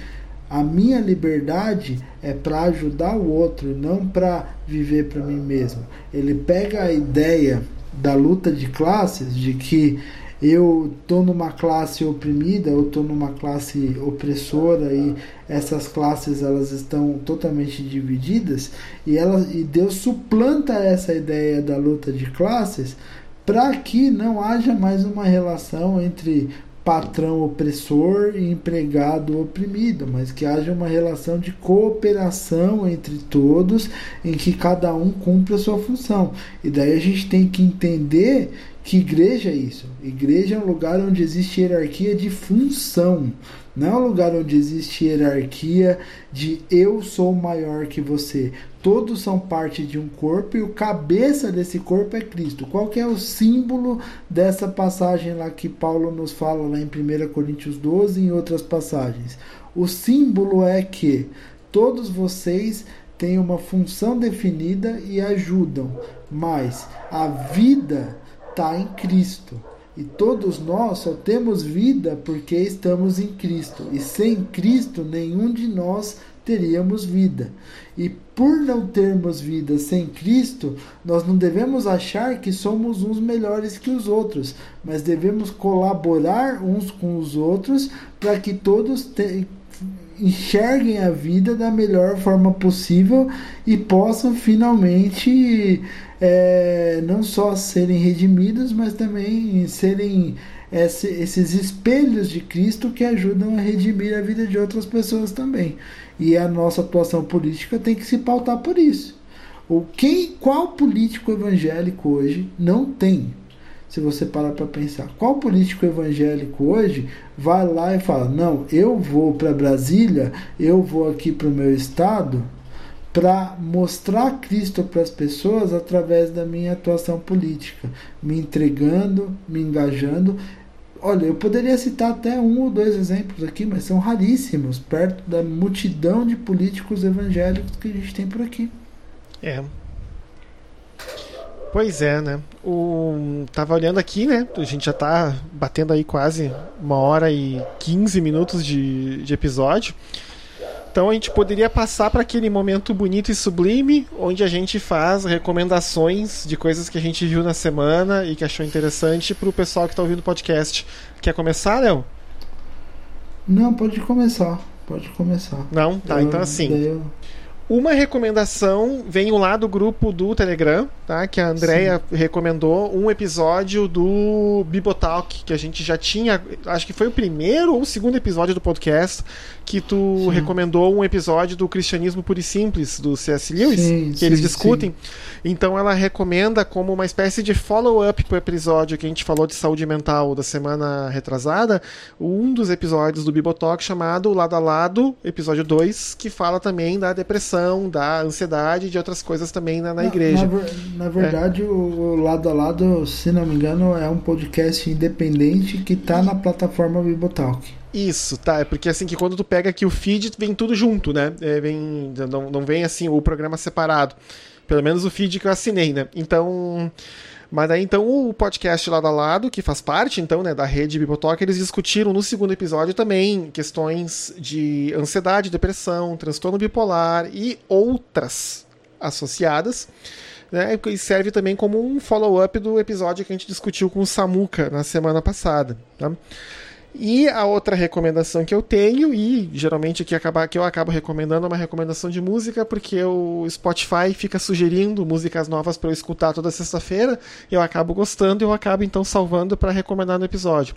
a minha liberdade é para ajudar o outro, não para viver para mim mesmo. Ele pega a ideia da luta de classes, de que eu tô numa classe oprimida, eu tô numa classe opressora e essas classes elas estão totalmente divididas e ela e Deus suplanta essa ideia da luta de classes para que não haja mais uma relação entre patrão opressor e empregado oprimido, mas que haja uma relação de cooperação entre todos, em que cada um cumpre a sua função. E daí a gente tem que entender que igreja é isso. Igreja é um lugar onde existe hierarquia de função. Não é um lugar onde existe hierarquia de eu sou maior que você. Todos são parte de um corpo e o cabeça desse corpo é Cristo. Qual que é o símbolo dessa passagem lá que Paulo nos fala lá em 1 Coríntios 12 e em outras passagens? O símbolo é que todos vocês têm uma função definida e ajudam, mas a vida está em Cristo. E todos nós só temos vida porque estamos em Cristo. E sem Cristo, nenhum de nós teríamos vida. E por não termos vida sem Cristo, nós não devemos achar que somos uns melhores que os outros, mas devemos colaborar uns com os outros para que todos te, enxerguem a vida da melhor forma possível e possam finalmente é, não só serem redimidos, mas também serem esse, esses espelhos de Cristo que ajudam a redimir a vida de outras pessoas também. E a nossa atuação política tem que se pautar por isso. O quem, qual político evangélico hoje não tem se você parar para pensar. Qual político evangélico hoje vai lá e fala: Não, eu vou para Brasília, eu vou aqui para o meu estado para mostrar Cristo para as pessoas através da minha atuação política, me entregando, me engajando. Olha, eu poderia citar até um ou dois exemplos aqui, mas são raríssimos, perto da multidão de políticos evangélicos que a gente tem por aqui. É. Pois é, né? O... Tava olhando aqui, né? A gente já tá batendo aí quase uma hora e 15 minutos de, de episódio. Então a gente poderia passar para aquele momento bonito e sublime, onde a gente faz recomendações de coisas que a gente viu na semana e que achou interessante para o pessoal que está ouvindo o podcast. Quer começar, Léo? Não, pode começar. Pode começar. Não? Tá, eu, então assim. Eu... Uma recomendação vem lá do grupo do Telegram, tá? Que a Andrea Sim. recomendou um episódio do Bibotalk, que a gente já tinha, acho que foi o primeiro ou o segundo episódio do podcast, que tu sim. recomendou um episódio do Cristianismo Puro e Simples, do C.S. Lewis, sim, que eles discutem. Então ela recomenda como uma espécie de follow-up pro episódio que a gente falou de saúde mental da semana retrasada, um dos episódios do Bibotalk chamado Lado a Lado, episódio 2, que fala também da depressão, da ansiedade e de outras coisas também na, na igreja. Na, na verdade, é. o, o Lado a Lado, se não me engano, é um podcast independente que está na plataforma Bibotalk. Isso, tá. É porque assim que quando tu pega aqui o feed, vem tudo junto, né? É, vem, não, não vem assim o programa separado. Pelo menos o feed que eu assinei, né? Então. Mas daí então o podcast lado a lado, que faz parte então né, da rede Bibotalk, eles discutiram no segundo episódio também questões de ansiedade, depressão, transtorno bipolar e outras associadas. Né, e serve também como um follow-up do episódio que a gente discutiu com o Samuca na semana passada. Tá? E a outra recomendação que eu tenho, e geralmente que, acaba, que eu acabo recomendando, é uma recomendação de música, porque o Spotify fica sugerindo músicas novas para eu escutar toda sexta-feira, eu acabo gostando e eu acabo então salvando para recomendar no episódio.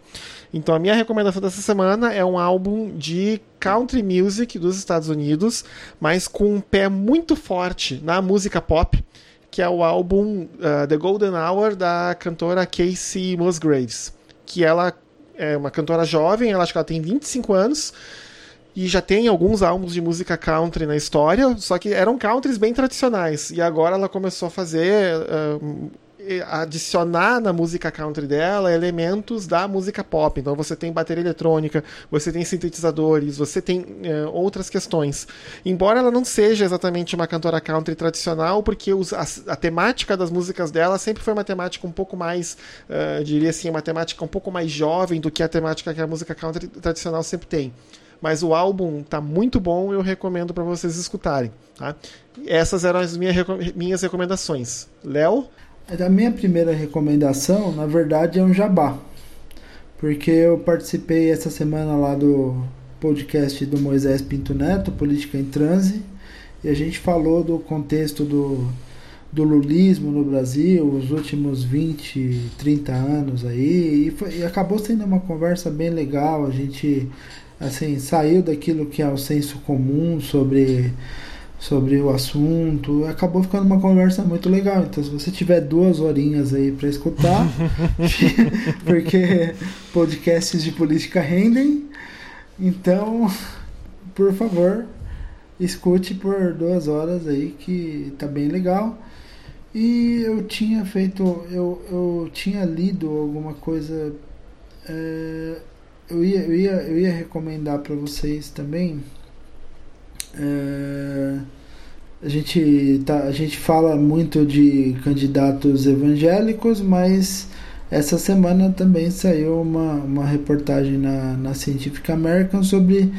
Então a minha recomendação dessa semana é um álbum de country music dos Estados Unidos, mas com um pé muito forte na música pop, que é o álbum uh, The Golden Hour da cantora Casey Musgraves, que ela é uma cantora jovem, ela acho que ela tem 25 anos e já tem alguns álbuns de música country na história, só que eram countries bem tradicionais. E agora ela começou a fazer uh, adicionar na música country dela elementos da música pop. Então você tem bateria eletrônica, você tem sintetizadores, você tem é, outras questões. Embora ela não seja exatamente uma cantora country tradicional, porque os, a, a, temática das músicas dela sempre foi uma temática um pouco mais, uh, diria assim, uma temática um pouco mais jovem do que a temática que a música country tradicional sempre tem. Mas o álbum tá muito bom, eu recomendo para vocês escutarem. Tá? Essas eram as minha, minhas recomendações. Léo? A minha primeira recomendação, na verdade, é um jabá. Porque eu participei essa semana lá do podcast do Moisés Pinto Neto, Política em Transe, e a gente falou do contexto do, do lulismo no Brasil, os últimos 20, 30 anos aí, e, foi, e acabou sendo uma conversa bem legal. A gente assim saiu daquilo que é o senso comum sobre sobre o assunto. Acabou ficando uma conversa muito legal. Então, se você tiver duas horinhas aí para escutar, porque podcasts de política rendem, então, por favor, escute por duas horas aí que tá bem legal. E eu tinha feito, eu, eu tinha lido alguma coisa. É, eu, ia, eu, ia, eu ia recomendar para vocês também é, a, gente tá, a gente fala muito de candidatos evangélicos, mas essa semana também saiu uma, uma reportagem na, na Scientific American sobre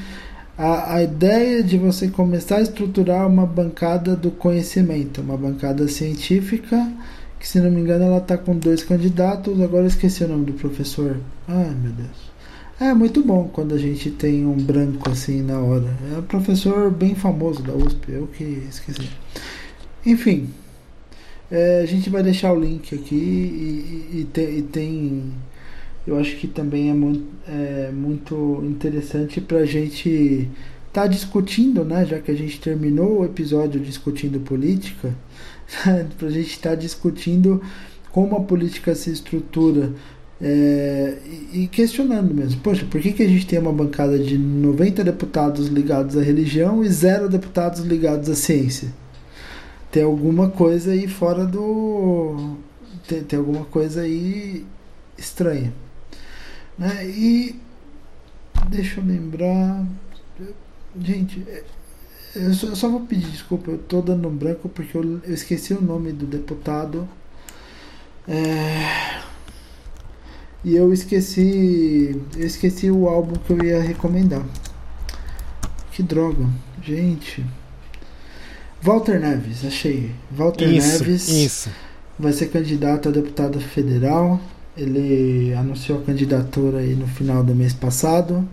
a, a ideia de você começar a estruturar uma bancada do conhecimento, uma bancada científica, que se não me engano ela está com dois candidatos, agora esqueci o nome do professor. Ai meu Deus. É muito bom quando a gente tem um branco assim na hora. É um professor bem famoso da USP, eu que esqueci. Enfim, é, a gente vai deixar o link aqui e, e, e tem. Eu acho que também é muito, é, muito interessante para a gente estar tá discutindo, né? Já que a gente terminou o episódio discutindo política, para a gente estar tá discutindo como a política se estrutura é, e questionando mesmo, poxa, por que, que a gente tem uma bancada de 90 deputados ligados à religião e zero deputados ligados à ciência? tem alguma coisa aí fora do. Tem, tem alguma coisa aí estranha. Né? E. Deixa eu lembrar. Gente, eu só, eu só, vou pedir desculpa, eu tô dando um branco porque eu, eu esqueci o nome do deputado. É, e eu esqueci. Eu esqueci o álbum que eu ia recomendar. Que droga. Gente. Walter Neves, achei. Walter isso, Neves isso. vai ser candidato a deputado federal. Ele anunciou a candidatura aí no final do mês passado.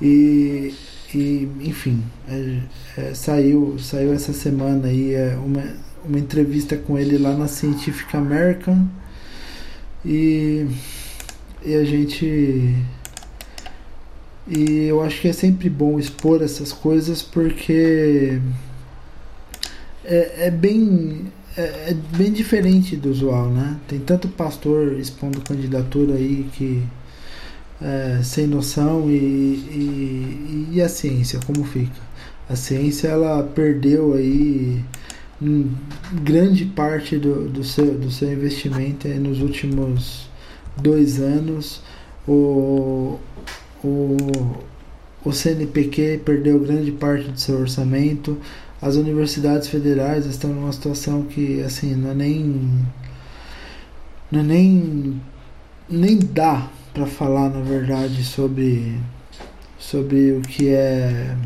E, e enfim, é, é, saiu, saiu essa semana aí é, uma, uma entrevista com ele lá na Scientific American. E e a gente. E eu acho que é sempre bom expor essas coisas porque é, é bem. É, é, bem diferente do usual, né? Tem tanto pastor expondo candidatura aí que é, sem noção e, e, e, a ciência, como fica? A ciência ela perdeu aí grande parte do, do, seu, do seu investimento nos últimos dois anos. O, o, o CNPq perdeu grande parte do seu orçamento. As universidades federais estão numa situação que assim não é nem não é nem nem dá para falar na verdade sobre sobre o que é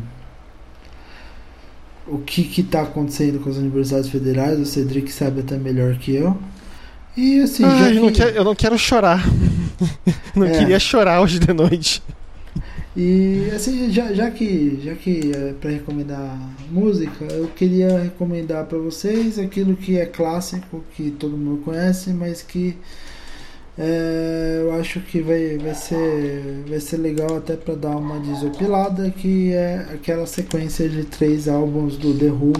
o que está acontecendo com as universidades federais. O Cedric sabe até melhor que eu. E assim, eu, não quero, eu não quero chorar. não é. queria chorar hoje de noite. E assim, já, já que já que é para recomendar música, eu queria recomendar para vocês aquilo que é clássico, que todo mundo conhece, mas que é, eu acho que vai, vai, ser, vai ser legal até para dar uma desopilada, que é aquela sequência de três álbuns do The Who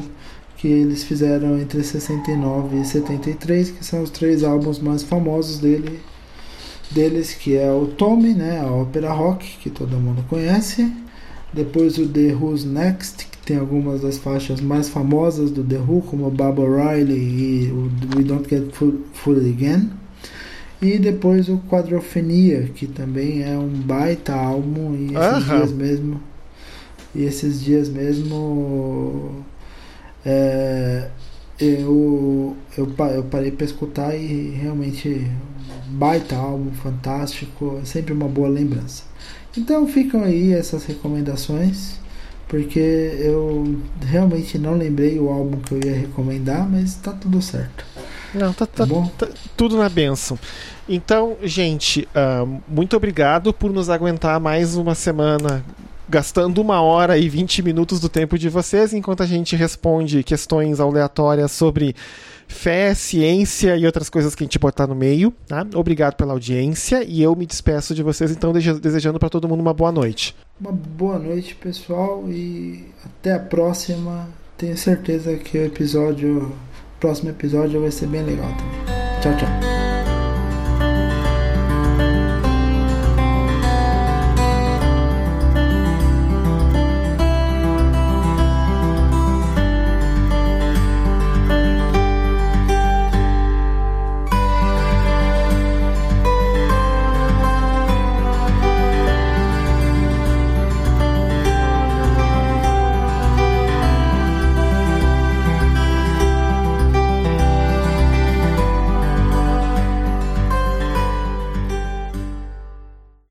que eles fizeram entre 69 e 73, que são os três álbuns mais famosos dele, deles, que é o Tommy, né, a ópera rock, que todo mundo conhece, depois o The Who's Next, que tem algumas das faixas mais famosas do The Who, como Baba Riley e o We Don't Get Fooled Again, e depois o Quadrophenia, que também é um baita álbum, e esses dias mesmo, e esses dias mesmo é, eu, eu, eu parei para escutar e realmente baita álbum, fantástico, é sempre uma boa lembrança. Então ficam aí essas recomendações, porque eu realmente não lembrei o álbum que eu ia recomendar, mas tá tudo certo. Não, tá, tá, tá, tá tudo na benção. Então, gente, uh, muito obrigado por nos aguentar mais uma semana gastando uma hora e 20 minutos do tempo de vocês, enquanto a gente responde questões aleatórias sobre fé, ciência e outras coisas que a gente botar no meio. Tá? Obrigado pela audiência e eu me despeço de vocês, então, desejando para todo mundo uma boa noite. Uma boa noite, pessoal, e até a próxima. Tenho certeza que o episódio, o próximo episódio vai ser bem legal também. Tchau, tchau.